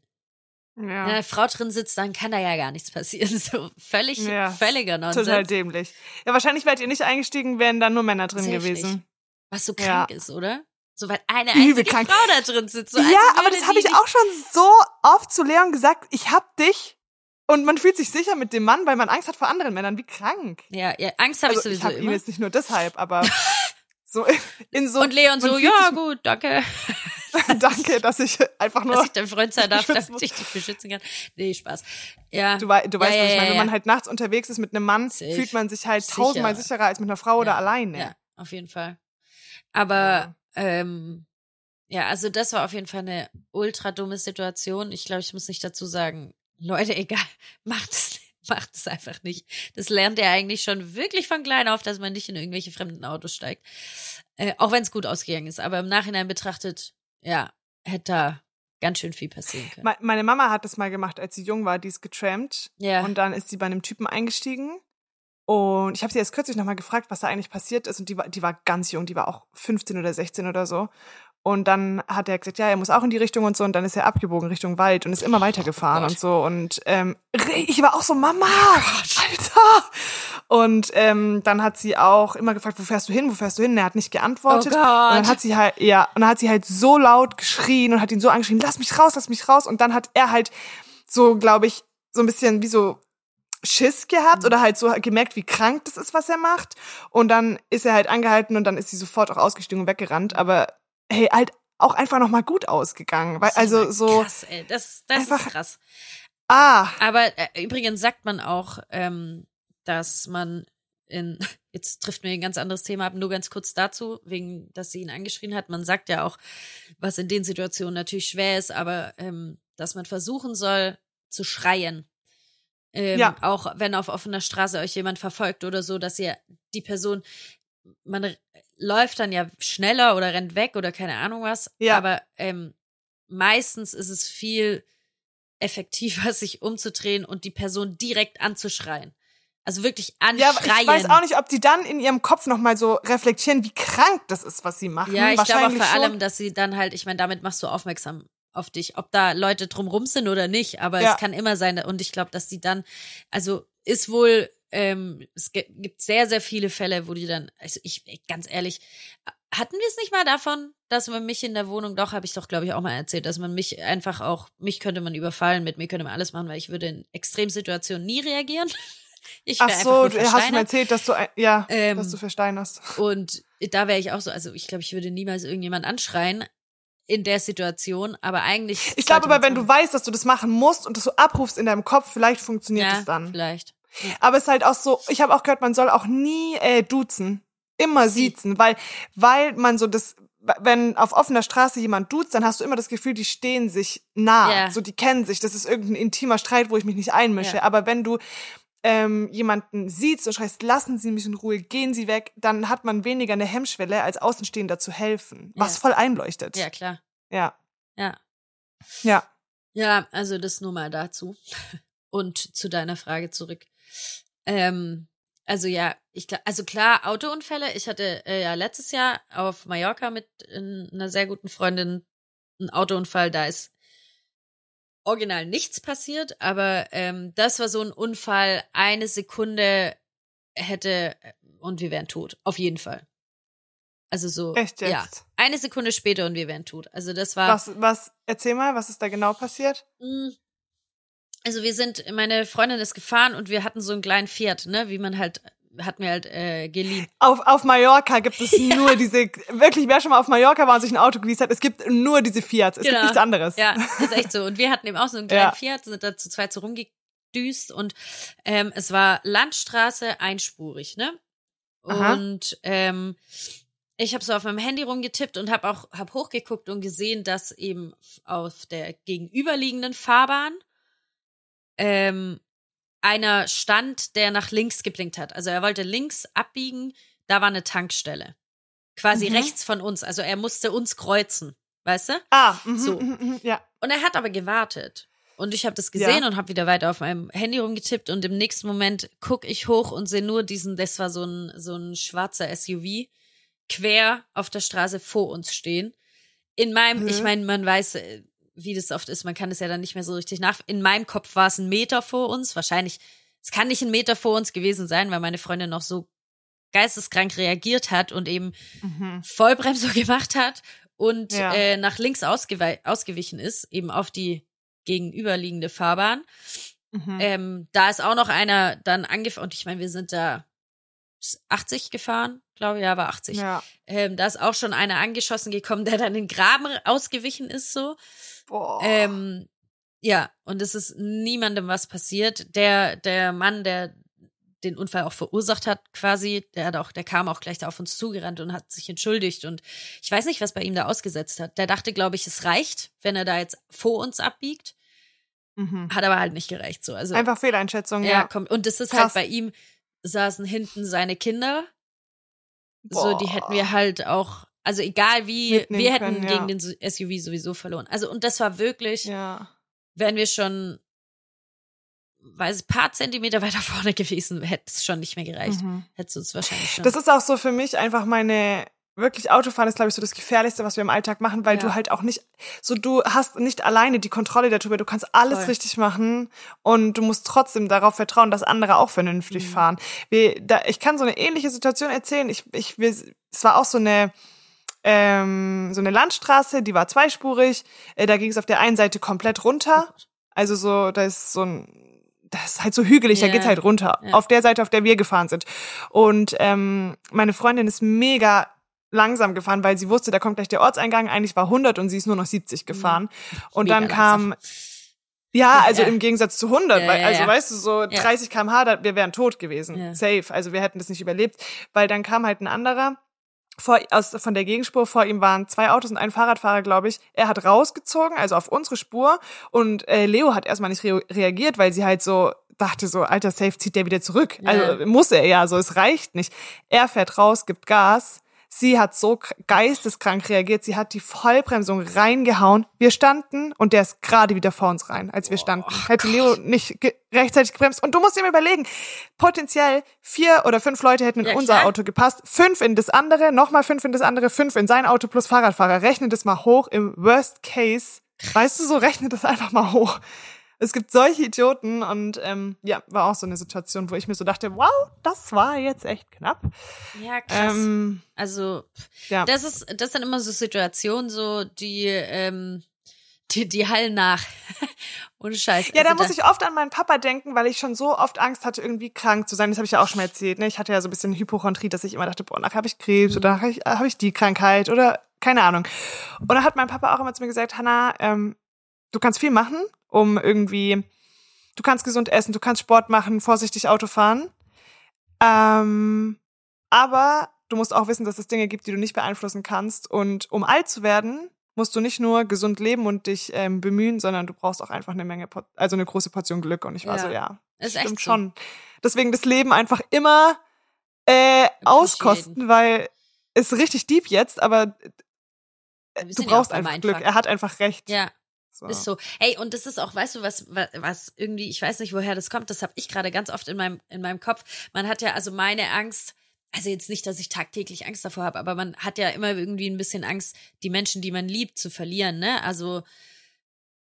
Wenn ja. eine Frau drin sitzt, dann kann da ja gar nichts passieren. So völlig, Ja, völliger Nonsens. Total dämlich. Ja, wahrscheinlich wärt ihr nicht eingestiegen, wären dann nur Männer drin gewesen. Was so Ja. krank ist, oder? So, weil eine einzige. Frau da drin sitzt. So, ja, aber das habe ich auch schon so oft zu Leon gesagt. Ich hab dich und man fühlt sich sicher mit dem Mann, weil man Angst hat vor anderen Männern. Wie krank. Ja, ja, Angst habe Also, ich ich sowieso habe ihn immer. jetzt nicht nur deshalb, aber so in so. Und Leon so, ja, gut, danke. Danke, dass ich einfach nur. Dass ich dein Freund sein darf, damit ich dich beschützen kann. Nee, Spaß. Ja. Du, wei du weißt, ja, was ich ja, meine. ja, Wenn man ja. halt nachts unterwegs ist mit einem Mann, Safe. fühlt man sich halt Sicher. tausendmal sicherer als mit einer Frau oder Ja. alleine. Ja, auf jeden Fall. Aber ähm, ja, also das war auf jeden Fall eine ultra dumme Situation. Ich glaube, ich muss nicht dazu sagen, Leute, egal, macht es, macht es einfach nicht. Das lernt ihr eigentlich schon wirklich von klein auf, dass man nicht in irgendwelche fremden Autos steigt. Äh, auch wenn es gut ausgegangen ist. Aber im Nachhinein betrachtet, ja, hätte da ganz schön viel passieren können. Me- Meine Mama hat das mal gemacht, als sie jung war, die ist getrampt. Ja. Und dann ist sie bei einem Typen eingestiegen. Und ich habe sie jetzt kürzlich nochmal gefragt, was da eigentlich passiert ist. Und die war, die war ganz jung, die war auch 15 oder 16 oder so. Und dann hat er gesagt, ja, er muss auch in die Richtung und so. Und dann ist er abgebogen Richtung Wald und ist immer weitergefahren Oh und so. Und ähm, ich war auch so, Mama, Alter. Und ähm, dann hat sie auch immer gefragt, wo fährst du hin, wo fährst du hin? Und er hat nicht geantwortet. Oh Und dann hat sie halt, ja, und dann hat sie halt so laut geschrien und hat ihn so angeschrien, lass mich raus, lass mich raus. Und dann hat er halt so, glaube ich, so ein bisschen wie so Schiss gehabt oder halt so gemerkt, wie krank das ist, was er macht. Und dann ist er halt angehalten und dann ist sie sofort auch ausgestiegen und weggerannt. Aber hey, halt auch einfach noch mal gut ausgegangen. Weil, also so, Krass, ey. Das, das einfach- ist krass. ah, Aber äh, übrigens sagt man auch, ähm, dass man in, jetzt trifft mir ein ganz anderes Thema ab, nur ganz kurz dazu, wegen, dass sie ihn angeschrien hat. Man sagt ja auch, was in den Situationen natürlich schwer ist, aber ähm, dass man versuchen soll zu schreien. Ähm, Ja. Auch wenn auf offener Straße euch jemand verfolgt oder so, dass ihr die Person, man läuft dann ja schneller oder rennt weg oder keine Ahnung was. Ja. Aber ähm, meistens ist es viel effektiver, sich umzudrehen und die Person direkt anzuschreien. Also wirklich ja, anschreien. aber ich weiß auch nicht, ob die dann in ihrem Kopf noch mal so reflektieren, wie krank das ist, was sie machen. Ja, ich glaube vor allem, dass sie dann halt, ich meine, damit machst du aufmerksam auf dich, ob da Leute drumrum sind oder nicht, aber Ja. es kann immer sein und ich glaube, dass die dann, also ist wohl, ähm, es gibt sehr, sehr viele Fälle, wo die dann, also ich, ganz ehrlich, hatten wir es nicht mal davon, dass man mich in der Wohnung, doch, habe ich doch, glaube ich, auch mal erzählt, dass man mich einfach auch, mich könnte man überfallen, mit mir könnte man alles machen, weil ich würde in Extremsituationen nie reagieren. Ich Ach so, du hast mir erzählt, dass du, ja, Ähm, dass du versteinerst. Und da wäre ich auch so, also ich glaube, ich würde niemals irgendjemand anschreien in der Situation, aber eigentlich. Ich glaube aber, wenn du weißt, dass du das machen musst und das so abrufst in deinem Kopf, vielleicht funktioniert ja, es dann. Vielleicht. Aber es ist halt auch so, ich habe auch gehört, man soll auch nie äh, duzen. Immer siezen, weil, weil man so das, wenn auf offener Straße jemand duzt, dann hast du immer das Gefühl, die stehen sich nah. Ja. So, die kennen sich. Das ist irgendein intimer Streit, wo ich mich nicht einmische. Ja. Aber wenn du ähm, jemanden siehst und schreist, lassen Sie mich in Ruhe, gehen Sie weg, dann hat man weniger eine Hemmschwelle, als Außenstehender zu helfen. Was Ja. voll einleuchtet. Ja, klar. Ja. Ja. Ja. Ja, also das nur mal dazu. Und zu deiner Frage zurück. Ähm, also ja, ich also klar, Autounfälle. Ich hatte äh, ja letztes Jahr auf Mallorca mit äh, einer sehr guten Freundin einen Autounfall. Da ist original nichts passiert, aber ähm, das war so ein Unfall. Eine Sekunde hätte und wir wären tot. Auf jeden Fall. Also so. Echt jetzt? Ja. Eine Sekunde später und wir wären tot. Also das war. Was, was, erzähl mal, was ist da genau passiert? Also wir sind, meine Freundin ist gefahren und wir hatten so einen kleinen Fiat, ne, wie man halt, hat mir halt äh, geliehen. Auf, auf Mallorca gibt es nur diese, wirklich, wer schon mal auf Mallorca war und sich ein Auto geleast hat, es gibt nur diese Fiats, es gibt nichts anderes. Genau. Ja, das ist echt so. Und wir hatten eben auch so einen kleinen Ja. Fiat, sind da zu zweit so rumgedüst und ähm, es war Landstraße einspurig, ne? Aha. Und ähm, ich habe so auf meinem Handy rumgetippt und habe auch hab hochgeguckt und gesehen, dass eben auf der gegenüberliegenden Fahrbahn ähm, einer stand, der nach links geblinkt hat. Also er wollte links abbiegen, da war eine Tankstelle. Quasi Mhm. rechts von uns. Also er musste uns kreuzen, weißt du? Ah, mhm, So. mhm, mhm, ja. Und er hat aber gewartet. Und ich habe das gesehen Ja. und habe wieder weiter auf meinem Handy rumgetippt und im nächsten Moment guck ich hoch und sehe nur diesen, das war so ein, so ein schwarzer SUV, quer auf der Straße vor uns stehen. In meinem, Mhm. ich meine, man weiß, äh, wie das oft ist, man kann es ja dann nicht mehr so richtig nach. In meinem Kopf war es ein Meter vor uns, wahrscheinlich, es kann nicht ein Meter vor uns gewesen sein, weil meine Freundin noch so geisteskrank reagiert hat und eben Mhm. Vollbremsung gemacht hat und Ja. äh, nach links ausgewichen ist, eben auf die gegenüberliegende Fahrbahn. Mhm. Ähm, da ist auch noch einer dann angefangen, und ich meine, wir sind da 80 gefahren, glaube ich, ja, war 80. Ja. Ähm, da ist auch schon einer angeschossen gekommen, der dann in den Graben ausgewichen ist, so. Boah. Ähm, ja, und es ist niemandem was passiert. Der, der Mann, der den Unfall auch verursacht hat, quasi, der hat auch, der kam auch gleich da auf uns zugerannt und hat sich entschuldigt. Und ich weiß nicht, was bei ihm da ausgesetzt hat. Der dachte, glaube ich, es reicht, wenn er da jetzt vor uns abbiegt. mhm. Hat aber halt nicht gereicht. So. Also, Einfach Fehleinschätzung, ja, ja. kommt. Und das ist Krass. halt bei ihm, saßen hinten seine Kinder. So, die Boah. hätten wir halt auch, also egal wie, wir hätten können, ja. gegen den SUV sowieso verloren. Also, und das war wirklich, Ja. wären wir schon, weiß ich, paar Zentimeter weiter vorne gewesen, hätte es schon nicht mehr gereicht. Mhm. Hättest du es wahrscheinlich schon. Das ist auch so für mich einfach meine wirklich Autofahren ist glaube ich so das gefährlichste, was wir im Alltag machen, weil Ja. du halt auch nicht so du hast nicht alleine die Kontrolle darüber, du kannst alles Voll. richtig machen und du musst trotzdem darauf vertrauen, dass andere auch vernünftig Mhm. fahren. Wir, da, ich kann so eine ähnliche Situation erzählen. Ich ich wir, es war auch so eine ähm, so eine Landstraße, die war zweispurig. Äh, da ging es auf der einen Seite komplett runter. Oh. Also so, da ist so ein, das ist halt so hügelig, da Ja. geht's halt runter. Ja. Auf der Seite, auf der wir gefahren sind. Und ähm, meine Freundin ist mega langsam gefahren, weil sie wusste, da kommt gleich der Ortseingang. Eigentlich war 100 und sie ist nur noch 70 gefahren. Und Mega dann kam, ja, also Ja. im Gegensatz zu 100, Ja, weil, also ja. weißt du, so 30 kmh, da, wir wären tot gewesen. Safe. Also wir hätten das nicht überlebt. Weil dann kam halt ein anderer vor, aus, von der Gegenspur, vor ihm waren zwei Autos und ein Fahrradfahrer, glaube ich. Er hat rausgezogen, also auf unsere Spur. Und äh, Leo hat erstmal nicht re reagiert, weil sie halt so dachte so, alter, safe zieht der wieder zurück. Ja. Also muss er ja, so es reicht nicht. Er fährt raus, gibt Gas. Sie hat so geisteskrank reagiert. Sie hat die Vollbremsung reingehauen. Wir standen und der ist gerade wieder vor uns rein, als wir standen. Hätte Leo nicht rechtzeitig gebremst. Und du musst dir mal überlegen, potenziell vier oder fünf Leute hätten in Ja, unser klar. Auto gepasst, fünf in das andere, nochmal fünf in das andere, fünf in sein Auto plus Fahrradfahrer. Rechne das mal hoch im Worst Case. Weißt du so, rechne das einfach mal hoch. Es gibt solche Idioten und ähm, ja, war auch so eine Situation, wo ich mir so dachte, wow, das war jetzt echt knapp. Ja, krass. Ähm, also, ja. das ist, das sind immer so Situationen, so, die, ähm, die, die hallen nach. Ohne Scheiß. Ja, da Also muss ich oft an meinen Papa denken, weil ich schon so oft Angst hatte, irgendwie krank zu sein. Das habe ich ja auch schon mal erzählt. Ne? Ich hatte ja so ein bisschen Hypochondrie, dass ich immer dachte, boah, nachher habe ich Krebs oder nachher habe ich, hab ich die Krankheit oder keine Ahnung. Und dann hat mein Papa auch immer zu mir gesagt, Hannah, ähm, du kannst viel machen, um irgendwie, du kannst gesund essen, du kannst Sport machen, vorsichtig Auto fahren. Ähm, aber du musst auch wissen, dass es Dinge gibt, die du nicht beeinflussen kannst. Und um alt zu werden, musst du nicht nur gesund leben und dich ähm, bemühen, sondern du brauchst auch einfach eine Menge, also eine große Portion Glück. Und ich war Ja. so, ja, Ist echt stimmt so. schon. Deswegen das Leben einfach immer äh, auskosten, weil ist richtig deep jetzt, aber du brauchst einfach Glück. Er hat einfach recht. Ja, So. ist so. Ey, und das ist auch, weißt du, was, was, was irgendwie, ich weiß nicht, woher das kommt, das habe ich gerade ganz oft in meinem, in meinem Kopf. Man hat ja, also meine Angst, also jetzt nicht, dass ich tagtäglich Angst davor habe, aber man hat ja immer irgendwie ein bisschen Angst, die Menschen, die man liebt, zu verlieren, ne? Also,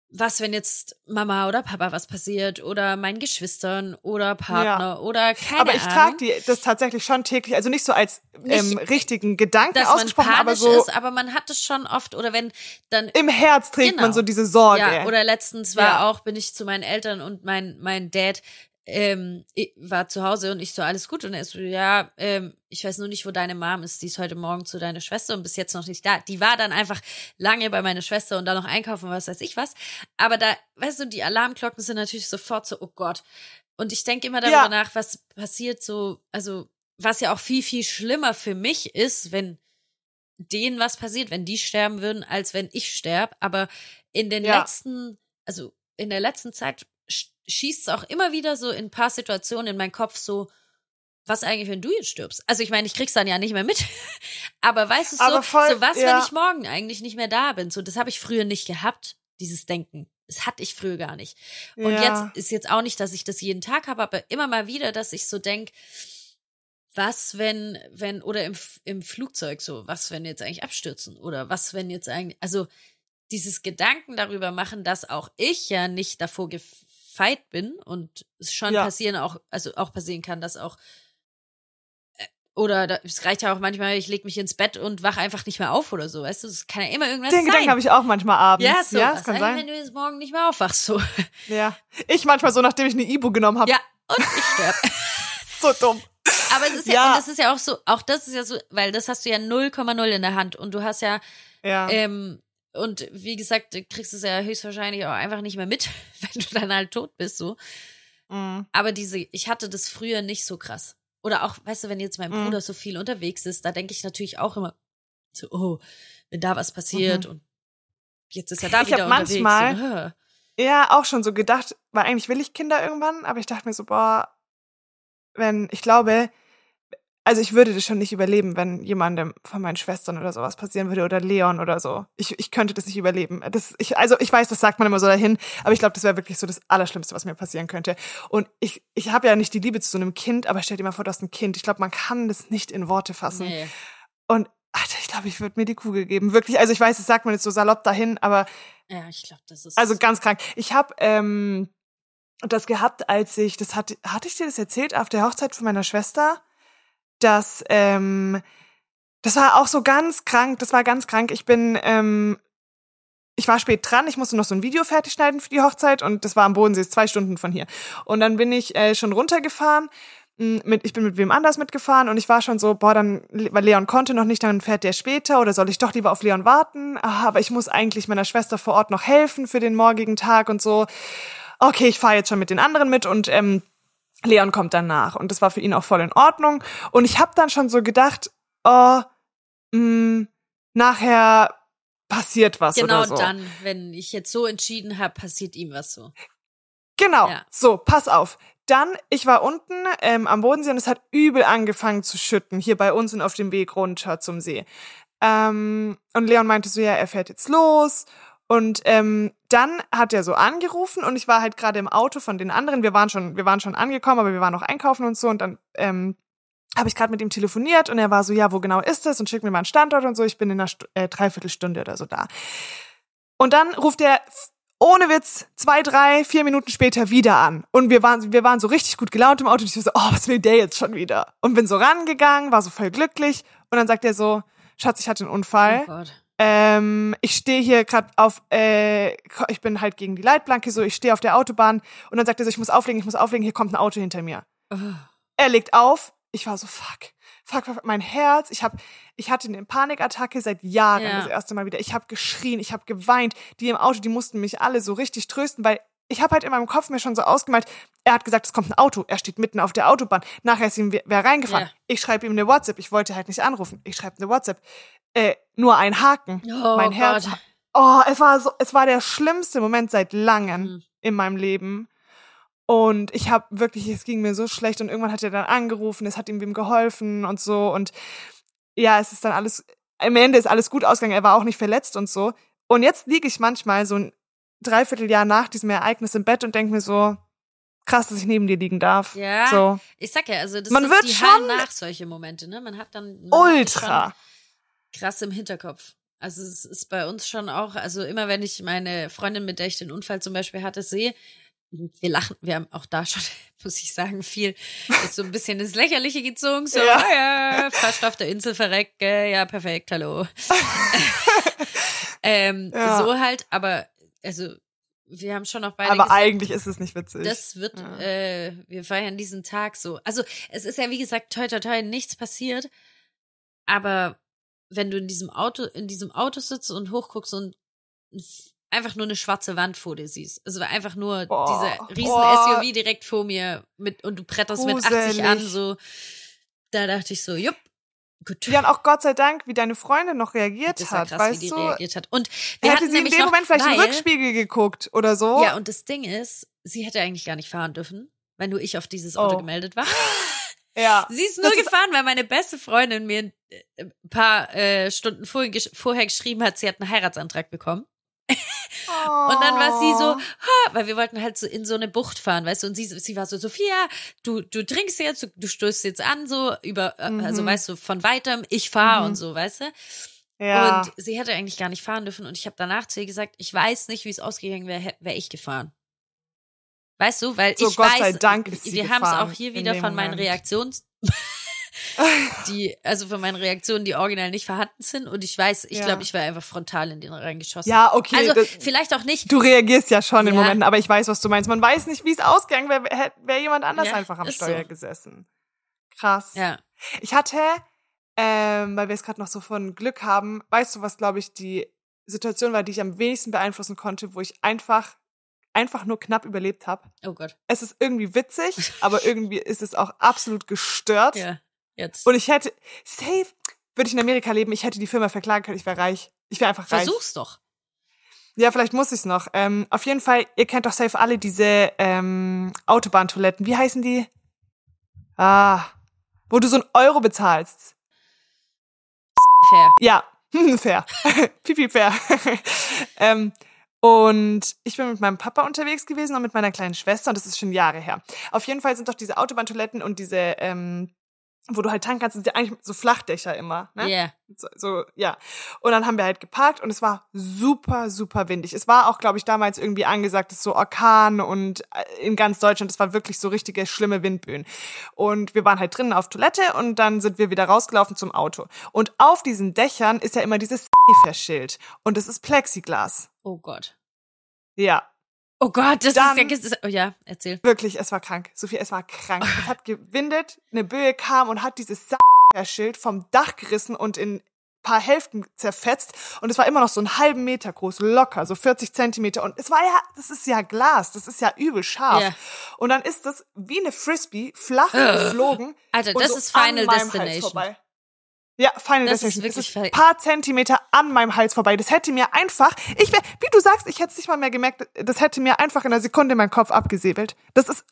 was, wenn jetzt Mama oder Papa was passiert oder meinen Geschwistern oder Partner oder keine aber ich trage die das tatsächlich schon täglich, also nicht so als ähm, Nicht, richtigen Gedanken dass man ausgesprochen, aber so ist, aber man hat es schon oft oder wenn dann im Herz trägt Genau. man so diese Sorge. Ja, oder letztens war Ja. auch, bin ich zu meinen Eltern und mein, mein Dad ähm, ich war zu Hause und ich so, alles gut. Und er so, ja, ähm, ich weiß nur nicht, wo deine Mom ist. Die ist heute Morgen zu deiner Schwester und bis jetzt noch nicht da. Die war dann einfach lange bei meiner Schwester und dann noch einkaufen, was weiß ich was. Aber da, weißt du, die Alarmglocken sind natürlich sofort so, oh Gott. Und ich denke immer darüber Ja. nach, was passiert so, also was ja auch viel, viel schlimmer für mich ist, wenn denen was passiert, wenn die sterben würden, als wenn ich sterbe. Aber in den Ja. letzten, also in der letzten Zeit schießt es auch immer wieder so in ein paar Situationen in meinen Kopf so, was eigentlich, wenn du jetzt stirbst? Also ich meine, ich krieg's dann ja nicht mehr mit. Aber weißt du, so, voll, so was, ja. wenn ich morgen eigentlich nicht mehr da bin? So, das habe ich früher nicht gehabt, dieses Denken. Das hatte ich früher gar nicht. Und Ja. jetzt ist jetzt auch nicht, dass ich das jeden Tag habe, aber immer mal wieder, dass ich so denk, was, wenn, wenn, oder im, im Flugzeug so, was, wenn jetzt eigentlich abstürzen? Oder was, wenn jetzt eigentlich, also dieses Gedanken darüber machen, dass auch ich ja nicht davor gefeit bin und es schon Ja. passieren auch, also auch passieren kann, dass auch äh, oder da, es reicht ja auch manchmal, ich leg mich ins Bett und wach einfach nicht mehr auf oder so, weißt du? Es kann ja immer irgendwas Den sein. Gedanken habe ich auch manchmal abends. ja, so, ja was kann sein. wenn du jetzt morgen nicht mehr aufwachst, so. Ja. Ich manchmal so, nachdem ich eine Ibu genommen habe. ja, und ich sterbe. So dumm. Aber es ist ja, Ja. und das ist ja auch so, auch das ist ja so, weil das hast du ja 0,0 in der Hand und du hast ja, Ja. ähm, und wie gesagt, du kriegst es ja höchstwahrscheinlich auch einfach nicht mehr mit, wenn du dann halt tot bist, so. Mhm. Aber diese, ich hatte das früher nicht so krass. Oder auch, weißt du, wenn jetzt mein Mhm. Bruder so viel unterwegs ist, da denke ich natürlich auch immer so, oh, wenn da was passiert und jetzt ist er da Ich wieder hab unterwegs. manchmal- und, äh, Ja, auch schon so gedacht, weil eigentlich will ich Kinder irgendwann, aber ich dachte mir so, boah, wenn, ich glaube, also ich würde das schon nicht überleben, wenn jemandem von meinen Schwestern oder sowas passieren würde oder Leon oder so. Ich, ich könnte das nicht überleben. Das, ich, also ich weiß, das sagt man immer so dahin, aber ich glaube, das wäre wirklich so das Allerschlimmste, was mir passieren könnte. Und ich, ich habe ja nicht die Liebe zu so einem Kind, aber stell dir mal vor, du hast ein Kind. Ich glaube, man kann das nicht in Worte fassen. nee. Und Alter, ich glaube, ich würde mir die Kugel geben. Wirklich, also ich weiß, das sagt man jetzt so salopp dahin, aber Ja, ich glaube, das ist. also ganz krank. Ich habe ähm, das gehabt, als ich, das hatte, hatte ich dir das erzählt auf der Hochzeit von meiner Schwester, dass ähm, das war auch so ganz krank. Das war ganz krank. Ich bin, ähm, ich war spät dran. Ich musste noch so ein Video fertig schneiden für die Hochzeit und das war am Bodensee, ist zwei Stunden von hier. Und dann bin ich äh, schon runtergefahren. m, Mit, ich bin mit wem anders mitgefahren und ich war schon so, boah, dann, weil Leon konnte noch nicht, dann fährt der später oder soll ich doch lieber auf Leon warten? Ah, aber ich muss eigentlich meiner Schwester vor Ort noch helfen für den morgigen Tag und so. Okay, ich fahre jetzt schon mit den anderen mit und ähm, Leon kommt dann nach. Und das war für ihn auch voll in Ordnung. Und ich habe dann schon so gedacht, oh, mh, nachher passiert was genau oder so. dann, wenn ich jetzt so entschieden habe, passiert ihm was so. Genau. Ja. So, pass auf. Dann, ich war unten ähm, am Bodensee und es hat übel angefangen zu schütten, hier bei uns und auf dem Weg runter zum See. Ähm, und Leon meinte so, ja, er fährt jetzt los. Und ähm, dann hat er so angerufen und ich war halt gerade im Auto von den anderen. Wir waren schon, wir waren schon angekommen, aber wir waren noch einkaufen und so. Und dann ähm, habe ich gerade mit ihm telefoniert und er war so, ja, wo genau ist das? Und schickt mir mal einen Standort und so. Ich bin in einer Stu äh, Dreiviertelstunde oder so da. Und dann ruft er ohne Witz zwei, drei, vier Minuten später wieder an. Und wir waren, wir waren so richtig gut gelaunt im Auto. Und ich so, oh, was will der jetzt schon wieder? Und bin so rangegangen, war so voll glücklich. Und dann sagt er so, Schatz, ich hatte einen Unfall. Oh Gott. Ähm, ich stehe hier gerade auf, äh, ich bin halt gegen die Leitplanke so, ich stehe auf der Autobahn und dann sagt er so, ich muss auflegen, ich muss auflegen, hier kommt ein Auto hinter mir. Oh. Er legt auf, ich war so, fuck, fuck, fuck, mein Herz, ich hab, ich hatte eine Panikattacke seit Jahren Ja. das erste Mal wieder. Ich habe geschrien, ich habe geweint, die im Auto, die mussten mich alle so richtig trösten, weil ich habe halt in meinem Kopf mir schon so ausgemalt, er hat gesagt, es kommt ein Auto, er steht mitten auf der Autobahn, nachher ist ihm wer, reingefahren. Ja. Ich schreibe ihm eine WhatsApp, ich wollte halt nicht anrufen, ich schreibe eine WhatsApp, äh, nur ein Haken. Oh mein Herz. Gott. Oh, es war so, es war der schlimmste Moment seit langem Mhm. in meinem Leben. Und ich habe wirklich, es ging mir so schlecht und irgendwann hat er dann angerufen, es hat ihm wem geholfen und so und ja, es ist dann alles, am Ende ist alles gut ausgegangen, er war auch nicht verletzt und so. Und jetzt liege ich manchmal so ein Dreivierteljahr nach diesem Ereignis im Bett und denke mir so, krass, dass ich neben dir liegen darf. Ja. So, Ich sag ja, also das Man sind wird die schon- nach solche Momente, ne? Man hat dann man hat ultra. schon krass im Hinterkopf. Also es ist bei uns schon auch, also immer wenn ich meine Freundin, mit der ich den Unfall zum Beispiel hatte, sehe, wir lachen, wir haben auch da schon, muss ich sagen, viel, ist so ein bisschen ins Lächerliche gezogen, so, Ja. ja, ja fast auf der Insel verreckt, ja, perfekt, hallo. ähm, Ja. So halt, aber, also, wir haben schon auch beide Aber gesagt, eigentlich ist es nicht witzig. das wird, Ja. äh, wir feiern diesen Tag so. Also es ist ja wie gesagt toi toi toi nichts passiert, aber wenn du in diesem Auto in diesem Auto sitzt und hochguckst und einfach nur eine schwarze Wand vor dir siehst, also einfach nur Boah. dieser riesen Boah. SUV direkt vor mir mit und du bretterst mit 80 Gruselig. an so, da dachte ich so, jupp, gut. ja, und auch Gott sei Dank, wie deine Freundin noch reagiert das war hat, krass, weißt wie die du? reagiert hat. Und wir Hätte sie in dem noch, Moment vielleicht im Rückspiegel geguckt oder so? Ja, und das Ding ist, sie hätte eigentlich gar nicht fahren dürfen, wenn nur ich auf dieses Auto Oh. gemeldet war. Ja. Sie ist nur Das ist- gefahren, weil meine beste Freundin mir äh, ein paar äh, Stunden vorher, gesch- vorher geschrieben hat, sie hat einen Heiratsantrag bekommen. Und dann war sie so, Oh. ha, weil wir wollten halt so in so eine Bucht fahren, weißt du, und sie, sie war so, Sophia, du, du trinkst jetzt, du, du stößt jetzt an, so über, äh, also Mhm. weißt du, von weitem, ich fahr Mhm. und so, weißt du? Ja. Und sie hätte eigentlich gar nicht fahren dürfen und ich habe danach zu ihr gesagt, ich weiß nicht, wie es ausgegangen wäre, wäre ich gefahren. Weißt du, weil So, ich Gott weiß, wir haben es auch hier in wieder von meinen Moment. Reaktions die, also von meinen Reaktionen, die original nicht vorhanden sind. Und ich weiß, ich Ja. glaube, ich war einfach frontal in den reingeschossen. ja, okay. also das, vielleicht auch nicht. du reagierst ja schon in Ja. Momenten, aber ich weiß, was du meinst. Man weiß nicht, wie es ausgegangen wäre, wäre wär jemand anders Ja, einfach am Steuer so. gesessen. Krass. Ja. Ich hatte, ähm, weil wir es gerade noch so von Glück haben, weißt du, was, glaube ich, die Situation war, die ich am wenigsten beeinflussen konnte, wo ich einfach, einfach nur knapp überlebt habe. Oh Gott. Es ist irgendwie witzig, aber irgendwie ist es auch absolut gestört. Ja. Jetzt. Und ich hätte, safe, würde ich in Amerika leben, ich hätte die Firma verklagen können, ich wäre reich. Ich wäre einfach reich. Versuch's doch. Ja, vielleicht muss ich's noch. Ähm, auf jeden Fall, ihr kennt doch safe alle diese ähm, Autobahntoiletten. Wie heißen die? Ah, wo du so einen Euro bezahlst. Fair. Ja, fair. Pipi fair. ähm, und ich bin mit meinem Papa unterwegs gewesen und mit meiner kleinen Schwester und das ist schon Jahre her. Auf jeden Fall sind doch diese Autobahntoiletten und diese, ähm, wo du halt tanken kannst, sind ja eigentlich so Flachdächer immer. Ne? Yeah. So, so, ja. Und dann haben wir halt geparkt und es war super, super windig. Es war auch, glaube ich, damals irgendwie angesagt, es ist so Orkan und äh, in ganz Deutschland, es war wirklich so richtige schlimme Windböen. Und wir waren halt drinnen auf Toilette und dann sind wir wieder rausgelaufen zum Auto. Und auf diesen Dächern ist ja immer dieses Schild und es ist Plexiglas. Oh Gott. Ja, Oh Gott, das Dann- ist ja. Oh ja, erzähl. wirklich, es war krank. Sophie, es war krank. Es hat gewindet, eine Böe kam und hat dieses Schild vom Dach gerissen und in paar Hälften zerfetzt und es war immer noch so einen halben Meter groß, locker, so 40 Zentimeter und es war ja, das ist ja Glas, das ist ja übel scharf Ja. und dann ist das wie eine Frisbee flach geflogen Alter, das so ist Final Destination. Ja, Final Das ist Destination. wirklich es fe- ist paar Zentimeter an meinem Hals vorbei. Das hätte mir einfach, ich wär, wie du sagst, ich hätte es nicht mal mehr gemerkt, das hätte mir einfach in einer Sekunde meinen Kopf abgesäbelt. Das ist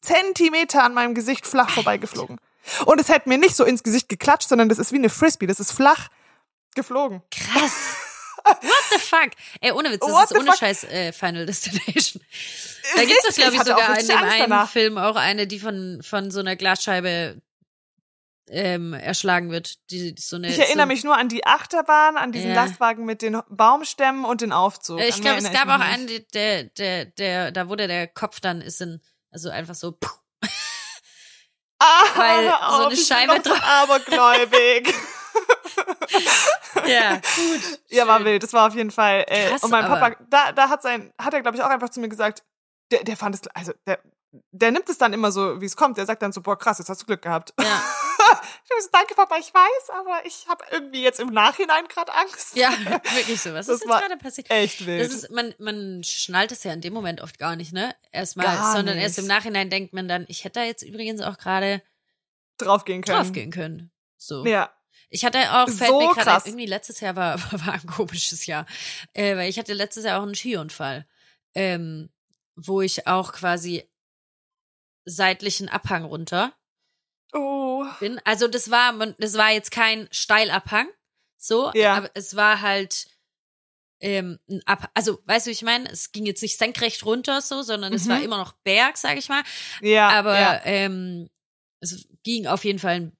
Zentimeter an meinem Gesicht flach vorbeigeflogen. Und es hätte mir nicht so ins Gesicht geklatscht, sondern das ist wie eine Frisbee, das ist flach geflogen. Krass. What the fuck? Ey, ohne Witz, das What ist ohne fuck? Scheiß äh, Final Destination. Da gibt's doch, Richtig, glaube ich, sogar in dem Angst einen danach. Film auch eine, die von, von so einer Glasscheibe ähm, erschlagen wird. Die, so eine, Ich erinnere so, mich nur an die Achterbahn, an diesen Ja. Lastwagen mit den Baumstämmen und den Aufzug. Äh, Ich glaube, es gab auch einen, der, der, der, da wurde der Kopf dann ist in, also einfach so, puh, Ah, weil so eine auf, Scheibe so drauf- abergläubig. ja, gut. Ja, war wild. Das war auf jeden Fall. Äh, Krass, und mein aber- Papa, da, da hat sein, hat er, glaube ich, auch einfach zu mir gesagt, der, der fand es, also der, der nimmt es dann immer so, wie es kommt. Der sagt dann so, boah, krass, jetzt hast du Glück gehabt. Ja, Ich so, danke, Papa, ich weiß, aber ich habe irgendwie jetzt im Nachhinein gerade Angst. ja, wirklich so. Was Das ist jetzt gerade passiert? Echt wild. Das ist, man, man schnallt es ja in dem Moment oft gar nicht, ne? Erstmal, Gar sondern nicht. erst im Nachhinein denkt man dann, ich hätte da jetzt übrigens auch gerade draufgehen können. draufgehen können. So. Ja. Ich hatte auch, fällt So mir gerade irgendwie letztes Jahr war, war ein komisches Jahr. Äh, weil ich hatte letztes Jahr auch einen Skiunfall. Ähm, wo ich auch quasi seitlichen Abhang runter Oh. bin. Also das war, das war jetzt kein Steilabhang, so, Ja. aber es war halt ähm, ein Ab also weißt du, wie ich meine, es ging jetzt nicht senkrecht runter so, sondern es Mhm. war immer noch Berg, sag ich mal, Ja. aber ja. ähm, es ging auf jeden Fall, äh,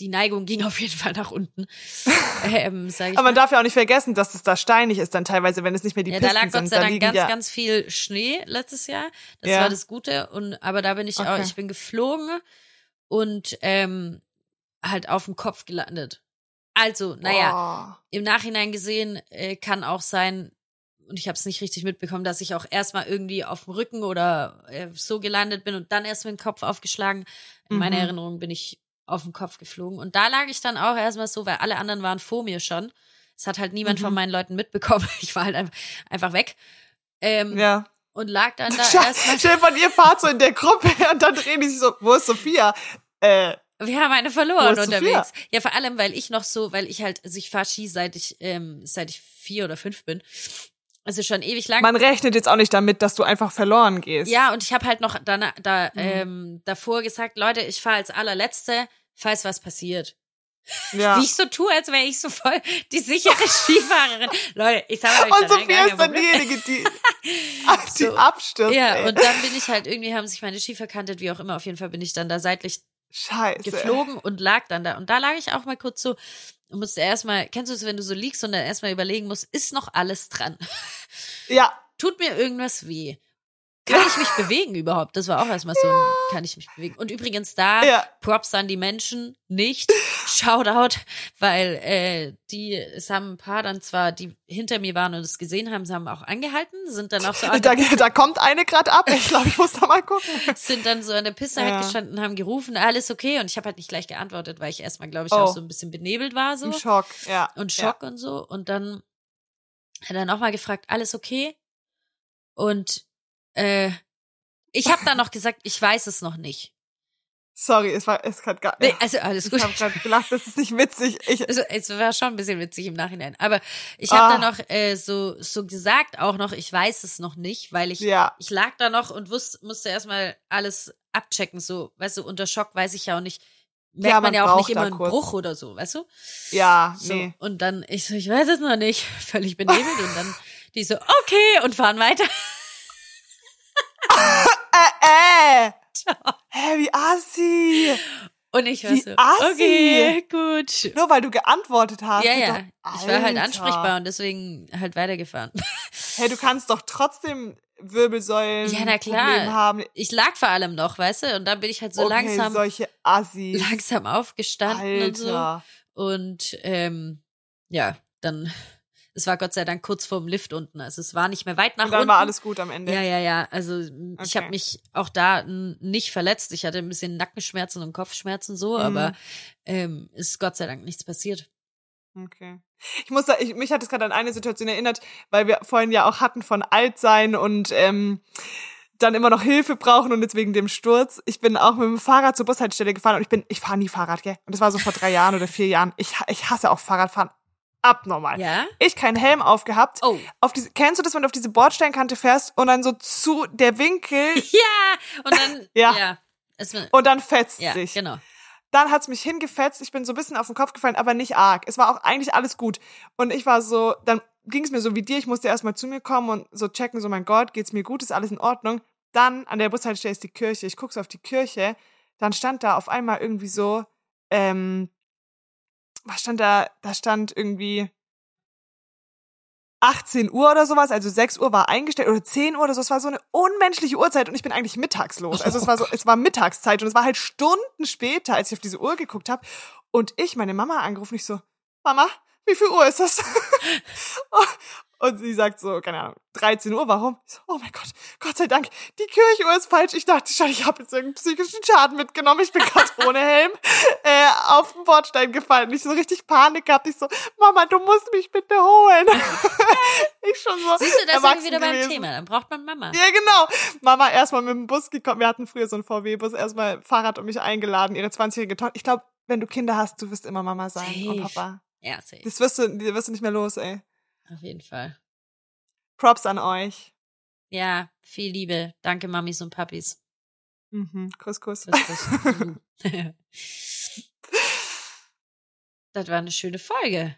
die Neigung ging auf jeden Fall nach unten, ähm, Aber man mal. darf ja auch nicht vergessen, dass es da steinig ist dann teilweise, wenn es nicht mehr die Ja, da Pisten lag Gott sind. sei da Dank ganz, ja, ganz viel Schnee letztes Jahr. Das Ja. war das Gute. Und aber da bin ich auch, Okay. ich bin geflogen und ähm, halt auf dem Kopf gelandet. Also, naja, Oh. im Nachhinein gesehen äh, kann auch sein, und ich habe es nicht richtig mitbekommen, dass ich auch erstmal irgendwie auf dem Rücken oder äh, so gelandet bin und dann erst mit dem Kopf aufgeschlagen. In meiner Mhm. Erinnerung bin ich auf den Kopf geflogen. Und da lag ich dann auch erstmal so, weil alle anderen waren vor mir schon. Es hat halt niemand Mhm. von meinen Leuten mitbekommen. Ich war halt einfach, einfach weg. Ähm, Ja. Und lag dann da Stell erstmal. stell vor, ihr fahrt so in der Gruppe und dann drehen die sich so, wo ist Sophia? Äh, Wir haben eine verloren unterwegs. Ja, vor allem, weil ich noch so, weil ich halt, also ich fahre Ski seit ich, ähm, seit ich vier oder fünf bin. Also schon ewig lang. man rechnet jetzt auch nicht damit, dass du einfach verloren gehst. Ja, und ich habe halt noch dann, da, Mhm. ähm, davor gesagt, Leute, ich fahre als allerletzte, falls was passiert. ja. Wie ich so tue, als wäre ich so voll die sichere Skifahrerin. Leute, ich sag euch Und Sophia ist dann diejenige, die, die So. abstürzt. Ja, ey. und dann bin ich halt, irgendwie haben sich meine Ski verkantet, wie auch immer. Auf jeden Fall bin ich dann da seitlich Scheiße. geflogen und lag dann da. Und da lag ich auch mal kurz so und musste erstmal, kennst du es, wenn du so liegst und dann erstmal überlegen musst, ist noch alles dran? Ja, Tut mir irgendwas weh? Kann ich mich bewegen überhaupt? Das war auch erstmal so ein, kann ich mich bewegen. Und übrigens da, Ja. Props an die Menschen, nicht. Shoutout, weil äh, die, es haben ein paar dann zwar, die hinter mir waren und es gesehen haben, sie haben auch angehalten, sind dann auch so Da, da kommt eine gerade ab. Ich glaube, ich muss da mal gucken. sind dann so an der Piste Ja. halt gestanden, haben gerufen, alles okay. Und ich habe halt nicht gleich geantwortet, weil ich erstmal, glaube ich, Oh. auch so ein bisschen benebelt war so Im Schock, ja. und Schock und so. Und dann hat er nochmal gefragt, alles okay? Und äh, ich habe dann noch gesagt, ich weiß es noch nicht. Sorry, es war, es hat gar Nee, also alles Ich gut. habe gerade gelacht, das ist nicht witzig. Ich, Also es war schon ein bisschen witzig im Nachhinein. Aber ich habe Ah. dann noch äh, so, so gesagt auch noch, ich weiß es noch nicht, weil ich, ja, ich lag da noch und wusste, musste erstmal alles abchecken. So, weißt du, unter Schock weiß ich ja auch nicht, merkt Ja, man, man ja auch nicht immer da einen kurz. Bruch oder so, weißt du? ja, So, nee. Und dann, ich so, ich weiß es noch nicht, völlig benebelt und dann die so, okay, und fahren weiter. Äh, äh. Hä, wie assi. Und ich war Wie so, assi. okay, gut. Nur weil du geantwortet hast. Ja, ja. doch- Ich war halt Alter. ansprechbar und deswegen halt weitergefahren. Hey, du kannst doch trotzdem Wirbelsäulen Ja, na klar. Problem haben. Ich lag vor allem noch, weißt du? Und dann bin ich halt so okay, langsam, solche Assis. langsam aufgestanden und so. Alter. Und ähm, ja, dann, es war Gott sei Dank kurz vorm Lift unten. Also es war nicht mehr weit nach Und dann unten. war alles gut am Ende. Ja, ja, ja. Also m, ich Okay. habe mich auch da nicht verletzt. Ich hatte ein bisschen Nackenschmerzen und Kopfschmerzen so, Mhm. aber ähm, ist Gott sei Dank nichts passiert. Okay. Ich muss da, ich, mich hat es gerade an eine Situation erinnert, weil wir vorhin ja auch hatten von alt sein und ähm, dann immer noch Hilfe brauchen und jetzt wegen dem Sturz. Ich bin auch mit dem Fahrrad zur Bushaltestelle gefahren und ich bin, ich fahre nie Fahrrad, gell? Und das war so vor drei Jahren oder vier Jahren. Ich, ich hasse auch Fahrradfahren. Abnormal. Ja? Ich keinen Helm aufgehabt. Oh. Auf diese, kennst du das, wenn du auf diese Bordsteinkante fährst und dann so zu der Winkel Ja! Und dann, Ja. ja. Es, und dann fetzt ja, sich. genau. Dann hat's mich hingefetzt. Ich bin so ein bisschen auf den Kopf gefallen, aber nicht arg. Es war auch eigentlich alles gut. Und ich war so, dann ging's mir so wie dir. Ich musste erstmal zu mir kommen und so checken, so mein Gott, geht's mir gut, ist alles in Ordnung. Dann an der Bushaltestelle ist die Kirche. Ich guck so auf die Kirche. Dann stand da auf einmal irgendwie so, ähm, was stand da? Da stand irgendwie 18 Uhr oder sowas, also 6 Uhr war eingestellt oder 10 Uhr oder so. Es war so eine unmenschliche Uhrzeit und ich bin eigentlich mittags los. Also es war so, es war Mittagszeit und es war halt Stunden später, als ich auf diese Uhr geguckt habe und ich meine Mama angerufen, ich so, Mama, wie viel Uhr ist das? und sie sagt so, keine Ahnung, 13 Uhr, warum? So, oh mein Gott, Gott sei Dank, die Kirchuhr ist falsch. Ich dachte schon, ich habe jetzt irgendeinen psychischen Schaden mitgenommen. Ich bin gerade ohne Helm äh, auf den Bordstein gefallen. Ich so richtig Panik gehabt. Ich so, Mama, du musst mich bitte holen. ich schon so Siehst du, da sind wir wieder beim gewesen. Thema. Dann braucht man Mama. Ja, genau. Mama erstmal mit dem Bus gekommen. Wir hatten früher so einen VW-Bus, erstmal Fahrrad und mich eingeladen, ihre 20-jährige Tochter. Ich glaube, wenn du Kinder hast, du wirst immer Mama sein und Safe. Papa. Ja, safe. Das wirst du, die wirst du nicht mehr los, ey. Auf jeden Fall. Props an euch. Ja, viel Liebe. Danke, Mamis und Papis. Mhm. Kuss, Kuss. Kuss, Kuss. Das war eine schöne Folge.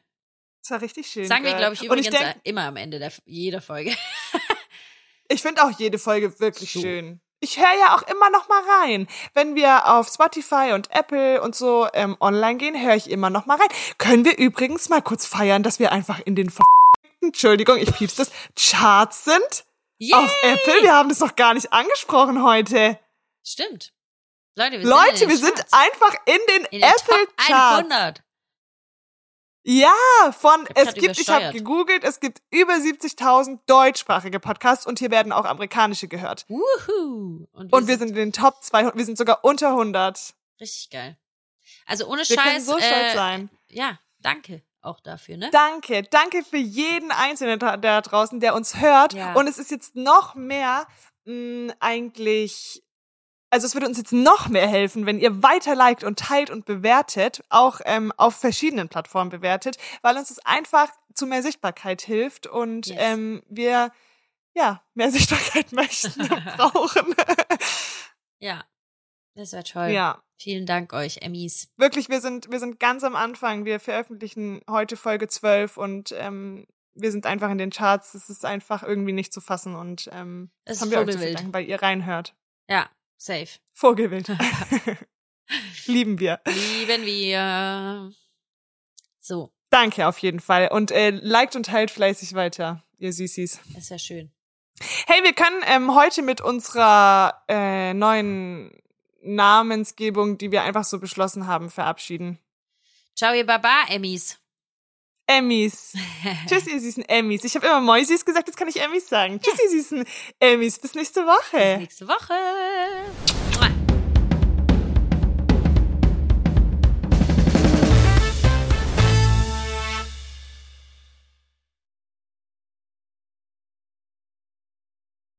Das war richtig schön. Sagen wir, glaube ich, übrigens denk, immer am Ende der, jeder Folge. Ich finde auch jede Folge wirklich So. schön. Ich höre ja auch immer noch mal rein. Wenn wir auf Spotify und Apple und so ähm, online gehen, höre ich immer noch mal rein. Können wir übrigens mal kurz feiern, dass wir einfach in den Entschuldigung, ich piepst das, Charts sind Yay! auf Apple. Wir haben das noch gar nicht angesprochen heute. Stimmt. Leute, wir Leute, sind, in wir sind einfach in den in den Apple Top Charts. 100. Ja, von, es gibt, ich habe gegoogelt, es gibt über 70.000 deutschsprachige Podcasts und hier werden auch amerikanische gehört. Wuhu. Und Und wir sind in den Top 200, wir sind sogar unter 100. richtig geil. Also ohne Wir Scheiß. können so stolz äh, sein. Ja, danke auch dafür, ne? Danke, danke für jeden Einzelnen da, da draußen, der uns hört. Ja. Und es ist jetzt noch mehr mh, eigentlich, also es würde uns jetzt noch mehr helfen, wenn ihr weiter liked und teilt und bewertet, auch ähm, auf verschiedenen Plattformen bewertet, weil uns es einfach zu mehr Sichtbarkeit hilft und Yes. ähm, wir ja mehr Sichtbarkeit möchten und brauchen. Ja. Das wäre toll. ja. Vielen Dank euch, Emmys. wirklich, wir sind, wir sind ganz am Anfang. Wir veröffentlichen heute Folge 12 und ähm, wir sind einfach in den Charts. Das ist einfach irgendwie nicht zu fassen und ähm, Es das haben wir euch zu verdanken, weil ihr reinhört. Ja, safe. Vogelwild. Lieben wir. Lieben wir. So, Danke auf jeden Fall. Und äh, liked und teilt fleißig weiter, ihr Süßis. das wäre schön. Hey, wir können ähm, heute mit unserer äh, neuen Namensgebung, die wir einfach so beschlossen haben, verabschieden. Ciao, ihr Baba, Emmys. Emmys. Tschüss, ihr süßen Emmys. Ich habe immer Mäusis gesagt, jetzt kann ich Emmys sagen. Tschüss, ihr süßen Emmys. Bis nächste Woche. Bis nächste Woche.